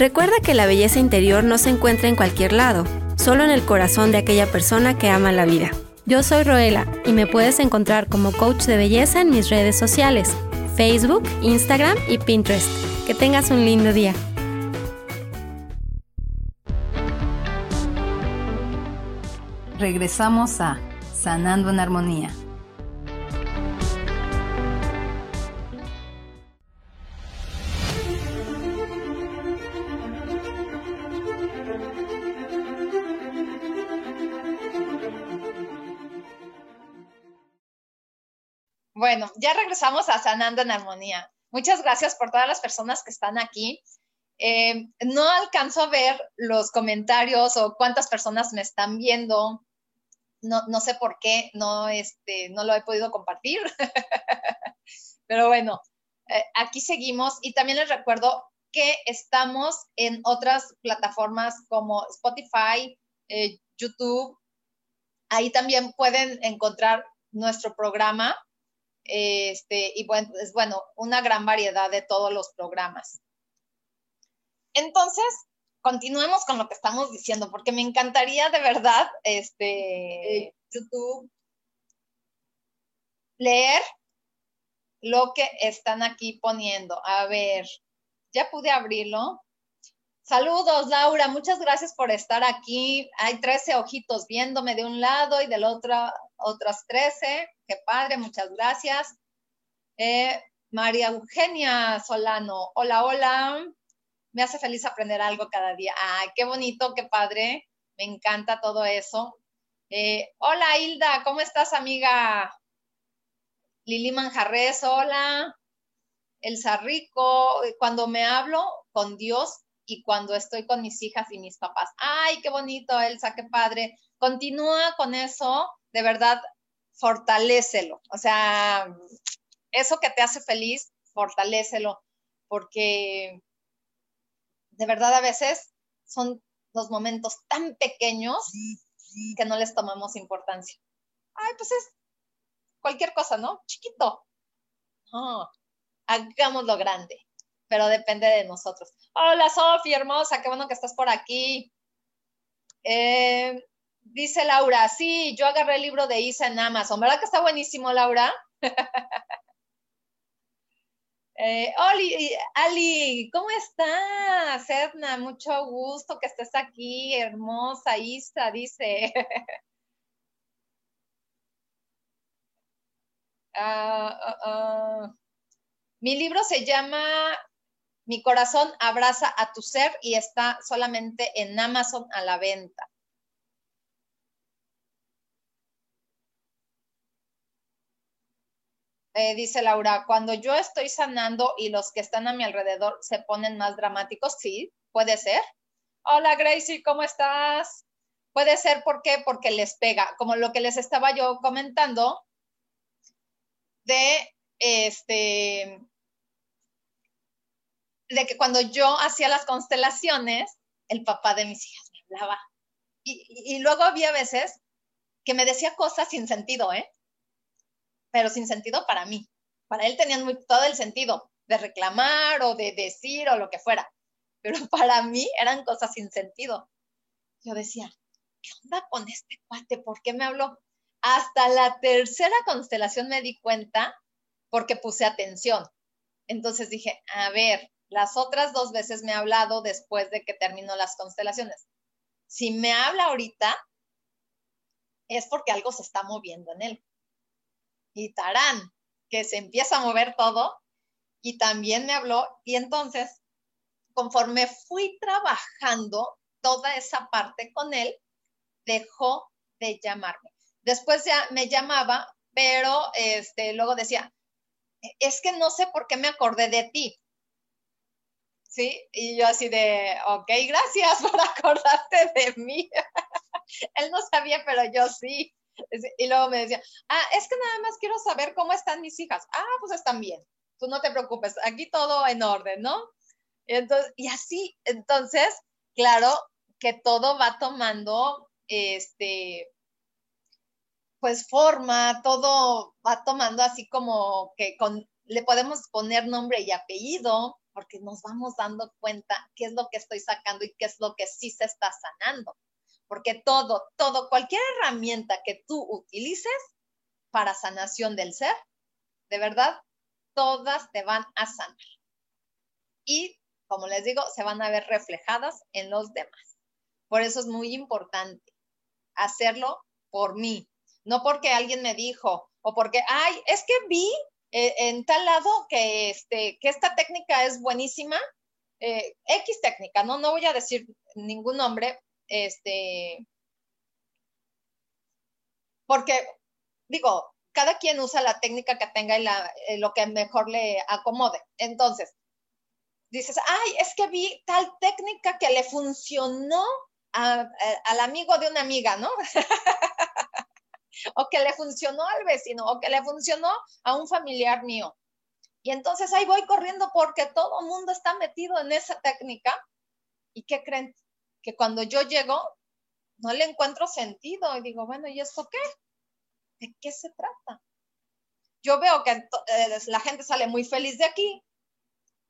Recuerda que la belleza interior no se encuentra en cualquier lado, solo en el corazón de aquella persona que ama la vida. Yo soy Roela y me puedes encontrar como coach de belleza en mis redes sociales, Facebook, Instagram y Pinterest. Que tengas un lindo día. Regresamos a Sanando en Armonía. Bueno, ya regresamos a Sanando en Armonía. Muchas gracias por todas las personas que están aquí. Eh, no alcanzo a ver los comentarios o cuántas personas me están viendo. No, no sé por qué, no, este, no lo he podido compartir. (laughs) Pero bueno, eh, aquí seguimos y también les recuerdo que estamos en otras plataformas como Spotify, eh, YouTube. Ahí también pueden encontrar nuestro programa. Este, y bueno, es bueno, una gran variedad de todos los programas. Entonces, continuemos con lo que estamos diciendo, porque me encantaría de verdad, este, YouTube, leer lo que están aquí poniendo. A ver, ya pude abrirlo. Saludos, Laura. Muchas gracias por estar aquí. Hay 13 ojitos viéndome de un lado y del otro otras 13. Qué padre, muchas gracias. Eh, María Eugenia Solano. Hola, hola. Me hace feliz aprender algo cada día. Ay, qué bonito, qué padre. Me encanta todo eso. Eh, hola, Hilda. ¿Cómo estás, amiga? Lili Manjarres, hola. Elsa Rico, cuando me hablo con Dios y cuando estoy con mis hijas y mis papás. Ay, qué bonito, Elsa, qué padre. Continúa con eso, de verdad, fortalécelo. O sea, eso que te hace feliz, fortalécelo, porque de verdad a veces son los momentos tan pequeños que no les tomamos importancia. Ay, pues es cualquier cosa, ¿no? Chiquito. hagámoslo grande, pero depende de nosotros. Hola, Sofía, hermosa, qué bueno que estás por aquí. Eh, dice Laura, sí, yo agarré el libro de Isa en Amazon. ¿Verdad que está buenísimo, Laura? (laughs) eh, Oli, Ali, ¿cómo estás? Edna, mucho gusto que estés aquí, hermosa Isa, dice. (laughs) Ah, ah, ah. Mi libro se llama Mi corazón abraza a tu ser y está solamente en Amazon a la venta. Eh, dice Laura, cuando yo estoy sanando y los que están a mi alrededor se ponen más dramáticos, sí, puede ser. Hola Gracie, ¿cómo estás? Puede ser, ¿por qué? Porque les pega, como lo que les estaba yo comentando, de este de que cuando yo hacía las constelaciones, el papá de mis hijas me hablaba. Y, luego había veces que me decía cosas sin sentido, ¿eh? Pero sin sentido para mí. Para él tenían todo el sentido de reclamar o de decir o lo que fuera. Pero (laughs) para mí eran cosas sin sentido. Yo decía, ¿qué onda con este cuate? ¿Por qué me habló? Hasta la tercera constelación me di cuenta porque puse atención. Entonces dije, a ver, las otras dos veces me ha hablado después de que terminó las constelaciones. Si me habla ahorita, es porque algo se está moviendo en él. Y Tarán, que se empieza a mover todo, y también me habló, y entonces, conforme fui trabajando toda esa parte con él, dejó de llamarme. Después ya me llamaba, pero este, luego decía, es que no sé por qué me acordé de ti. ¿Sí? Y yo así de, ok, gracias por (laughs) acordarte de mí. (laughs) Él no sabía, pero yo sí. Y luego me decía, ah, es que nada más quiero saber cómo están mis hijas. Ah, pues están bien. Tú no te preocupes, aquí todo en orden, ¿no? Y, entonces, y así, entonces, claro que todo va tomando, este, pues forma, todo va tomando así como que con, le podemos poner nombre y apellido, porque nos vamos dando cuenta qué es lo que estoy sacando y qué es lo que sí se está sanando. Porque todo, todo, cualquier herramienta que tú utilices para sanación del ser, de verdad, todas te van a sanar. Y, como les digo, se van a ver reflejadas en los demás. Por eso es muy importante hacerlo por mí, no porque alguien me dijo o porque, ay, es que vi eh, en tal lado que, este, que esta técnica es buenísima, eh, X técnica, ¿no? No voy a decir ningún nombre, este, porque, digo, cada quien usa la técnica que tenga y eh, lo que mejor le acomode. Entonces, dices, ay, es que vi tal técnica que le funcionó al amigo de una amiga, ¿no? (laughs) o que le funcionó al vecino, o que le funcionó a un familiar mío. Y entonces ahí voy corriendo porque todo el mundo está metido en esa técnica. ¿Y qué creen? Que cuando yo llego, no le encuentro sentido y digo, bueno, ¿y esto qué? ¿De qué se trata? Yo veo que eh, la gente sale muy feliz de aquí.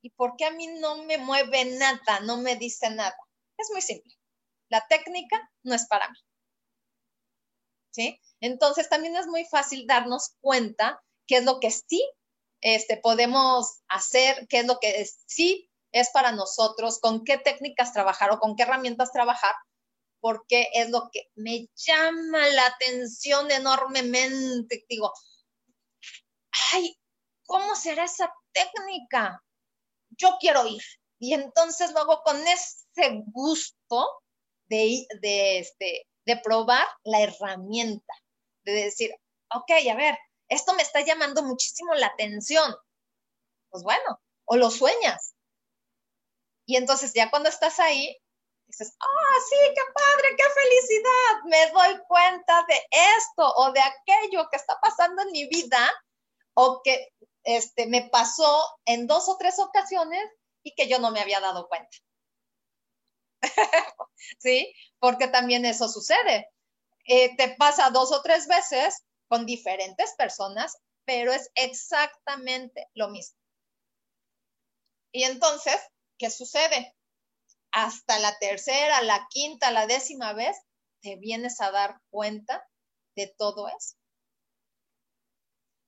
¿Y por qué a mí no me mueve nada, no me dice nada? Es muy simple. La técnica no es para mí. ¿Sí? Entonces también es muy fácil darnos cuenta qué es lo que sí este, podemos hacer, qué es lo que sí es para nosotros, con qué técnicas trabajar o con qué herramientas trabajar porque es lo que me llama la atención enormemente. Digo, ay, ¿cómo será esa técnica? Yo quiero ir. Y entonces luego con ese gusto de, de, este, de probar la herramienta, de decir, ok, a ver, esto me está llamando muchísimo la atención. Pues bueno, o lo sueñas. Y entonces ya cuando estás ahí, dices, ah, sí, qué padre, qué felicidad, me doy cuenta de esto o de aquello que está pasando en mi vida o que este, me pasó en dos o tres ocasiones y que yo no me había dado cuenta. (laughs) ¿Sí? Porque también eso sucede. Eh, te pasa dos o tres veces con diferentes personas, pero es exactamente lo mismo. Y entonces, ¿qué sucede? hasta la tercera, la quinta, la décima vez, te vienes a dar cuenta de todo eso.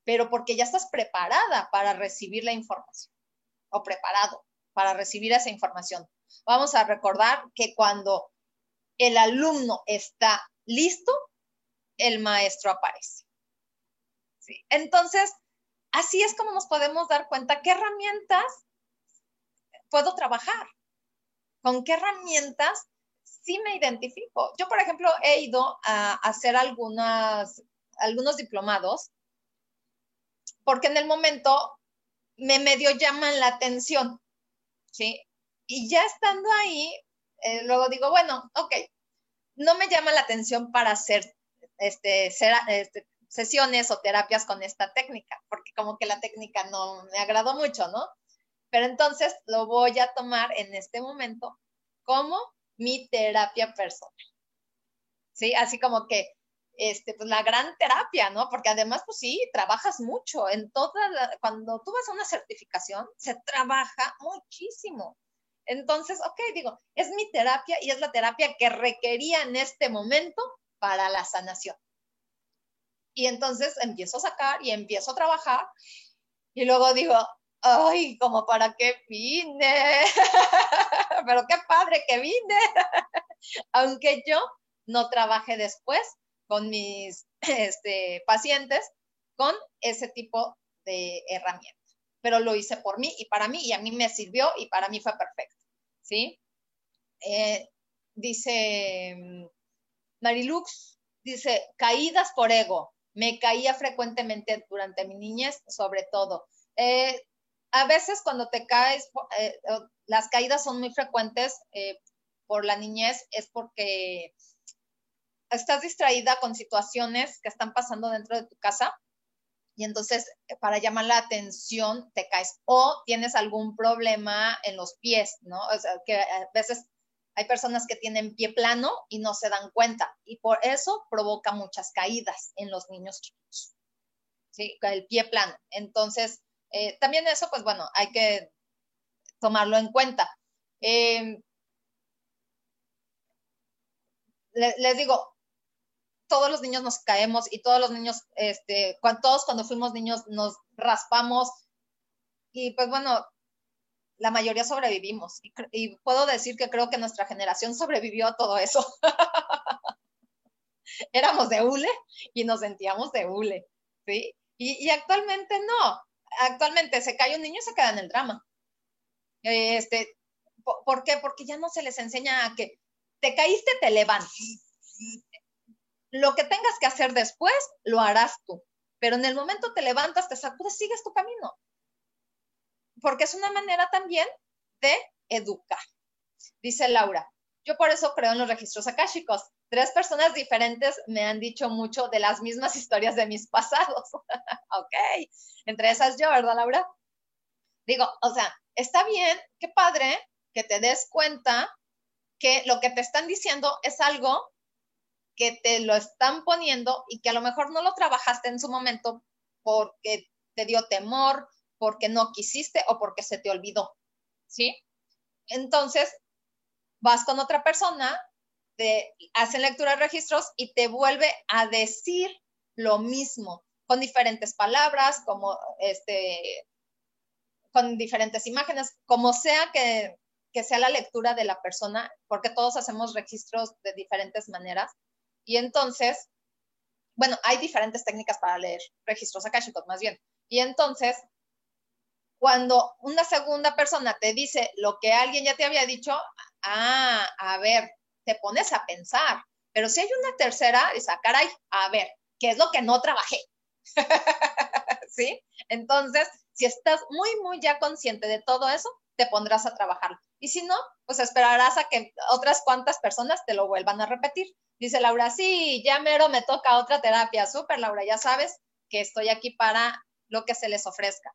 Pero porque ya estás preparada para recibir la información o preparado para recibir esa información. Vamos a recordar que cuando el alumno está listo, el maestro aparece. Entonces, así es como nos podemos dar cuenta qué herramientas puedo trabajar con qué herramientas sí me identifico. Yo, por ejemplo, he ido a hacer algunas, algunos diplomados porque en el momento me medio llaman la atención, ¿sí? Y ya estando ahí, eh, luego digo, bueno, ok, no me llama la atención para hacer este, este, sesiones o terapias con esta técnica, porque como que la técnica no me agradó mucho, ¿no? Pero entonces lo voy a tomar en este momento como mi terapia personal. ¿Sí? Así como que, este, pues la gran terapia, ¿no? Porque además, pues sí, trabajas mucho. En toda cuando tú vas a una certificación, se trabaja muchísimo. Entonces, ok, digo, es mi terapia y es la terapia que requería en este momento para la sanación. Y entonces empiezo a sacar y empiezo a trabajar y luego digo, ay, como para qué vine, (laughs) pero qué padre que vine, (laughs) aunque yo no trabajé después con mis (laughs) este, pacientes con ese tipo de herramientas, pero lo hice por mí y para mí y a mí me sirvió y para mí fue perfecto, ¿sí? Eh, dice mm, Marilux, dice, caídas por ego. Me caía frecuentemente durante mi niñez, sobre todo. Eh, a veces cuando te caes, eh, las caídas son muy frecuentes eh, por la niñez, es porque estás distraída con situaciones que están pasando dentro de tu casa y entonces eh, para llamar la atención te caes o tienes algún problema en los pies, ¿no? O sea, que a veces hay personas que tienen pie plano y no se dan cuenta y por eso provoca muchas caídas en los niños chicos. Sí, el pie plano. Entonces, eh, también eso, pues bueno, hay que tomarlo en cuenta. Em, les digo, todos los niños nos caemos y todos los niños, este, cuando, todos cuando fuimos niños nos raspamos y pues bueno, la mayoría sobrevivimos y, y puedo decir que creo que nuestra generación sobrevivió a todo eso. (laughs) Éramos de hule y nos sentíamos de hule, ¿sí? Y, y actualmente no actualmente se cae un niño y se queda en el drama. Este, ¿Por qué? Porque ya no se les enseña a que te caíste, te levantas. Lo que tengas que hacer después, lo harás tú. pero en el momento te levantas, te sacudes, sigues tu camino. Porque es una manera también de educar. Dice Laura, yo por eso creo en los registros akáshicos. Tres personas diferentes me han dicho mucho de las mismas (laughs) historias de mis pasados. (laughs) ok, entre esas yo, ¿verdad, Laura? Digo, o sea, está bien, qué padre que te des cuenta que lo que te están diciendo es algo que te lo están poniendo y que a lo mejor no lo trabajaste en su momento porque te dio temor, porque no quisiste o porque se te olvidó, ¿sí? Entonces, vas con otra persona, hacen lectura de registros y te vuelve a decir lo mismo, con diferentes palabras, como este, con diferentes imágenes, como sea que, que sea la lectura de la persona, porque todos hacemos registros de diferentes maneras. Y entonces, bueno, hay diferentes técnicas para leer registros akáshicos, más bien. Y entonces, cuando una segunda persona te dice lo que alguien ya te había dicho, ah, a ver, te pones a pensar. Pero si hay una tercera, dices, ah, caray, a ver, ¿qué es lo que no trabajé? (laughs) ¿Sí? Entonces, si estás muy, muy ya consciente de todo eso, te pondrás a trabajar. Y si no, pues esperarás a que otras cuantas personas te lo vuelvan a repetir. Dice Laura, sí, ya mero me toca otra terapia. Súper, Laura, ya sabes que estoy aquí para lo que se les ofrezca.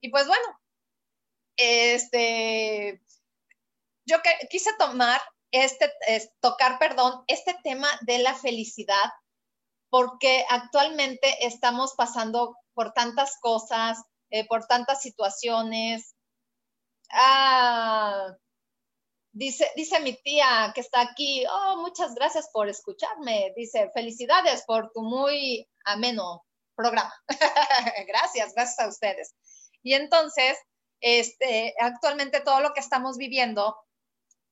Y pues bueno, este, yo quise tomar este, tocar, perdón, este tema de la felicidad, porque actualmente estamos pasando por tantas cosas, eh, por tantas situaciones. Ah, dice, dice mi tía que está aquí, oh, muchas gracias por escucharme. Dice, felicidades por tu muy ameno programa. (laughs) gracias, gracias a ustedes. Y entonces, este, actualmente todo lo que estamos viviendo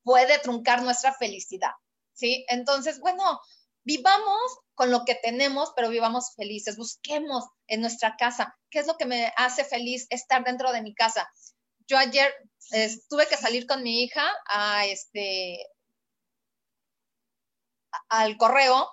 puede truncar nuestra felicidad, ¿sí? Entonces, bueno, vivamos con lo que tenemos, pero vivamos felices, busquemos en nuestra casa. ¿Qué es lo que me hace feliz estar dentro de mi casa? Yo ayer tuve que salir con mi hija a este al correo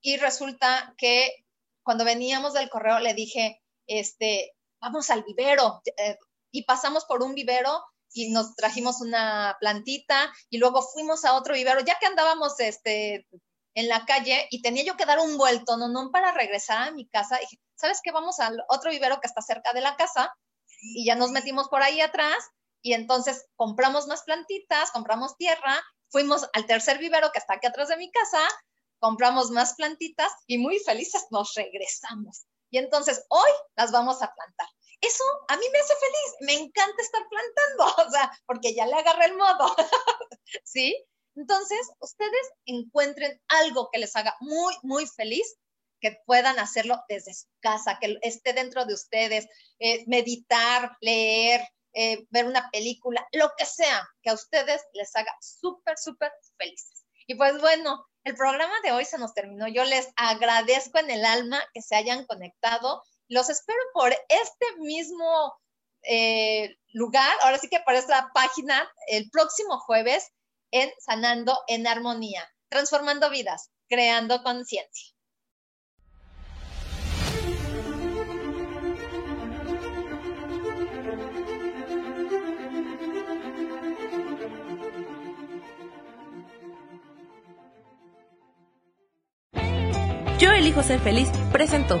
y resulta que cuando veníamos del correo le dije, este, vamos al vivero eh, y pasamos por un vivero y nos trajimos una plantita y luego fuimos a otro vivero, ya que andábamos este, en la calle y tenía yo que dar un vuelto, no, no, para regresar a mi casa. Y ¿sabes qué? Vamos al otro vivero que está cerca de la casa y ya nos metimos por ahí atrás y entonces compramos más plantitas, compramos tierra, fuimos al tercer vivero que está aquí atrás de mi casa, compramos más plantitas y muy felices nos regresamos. Y entonces hoy las vamos a plantar. Eso a mí me hace feliz, me encanta estar plantando, (laughs) o sea, porque ya le agarré el modo, (laughs) ¿sí? Entonces, ustedes encuentren algo que les haga muy, muy feliz, que puedan hacerlo desde su casa, que esté dentro de ustedes, eh, meditar, leer, eh, ver una película, lo que sea, que a ustedes les haga súper, súper felices. Y pues bueno, el programa de hoy se nos terminó. Yo les agradezco en el alma que se hayan conectado los espero por este mismo eh, lugar, ahora sí que por esta página, el próximo jueves en Sanando en Armonía, transformando vidas, creando conciencia. Yo elijo ser feliz, presentó.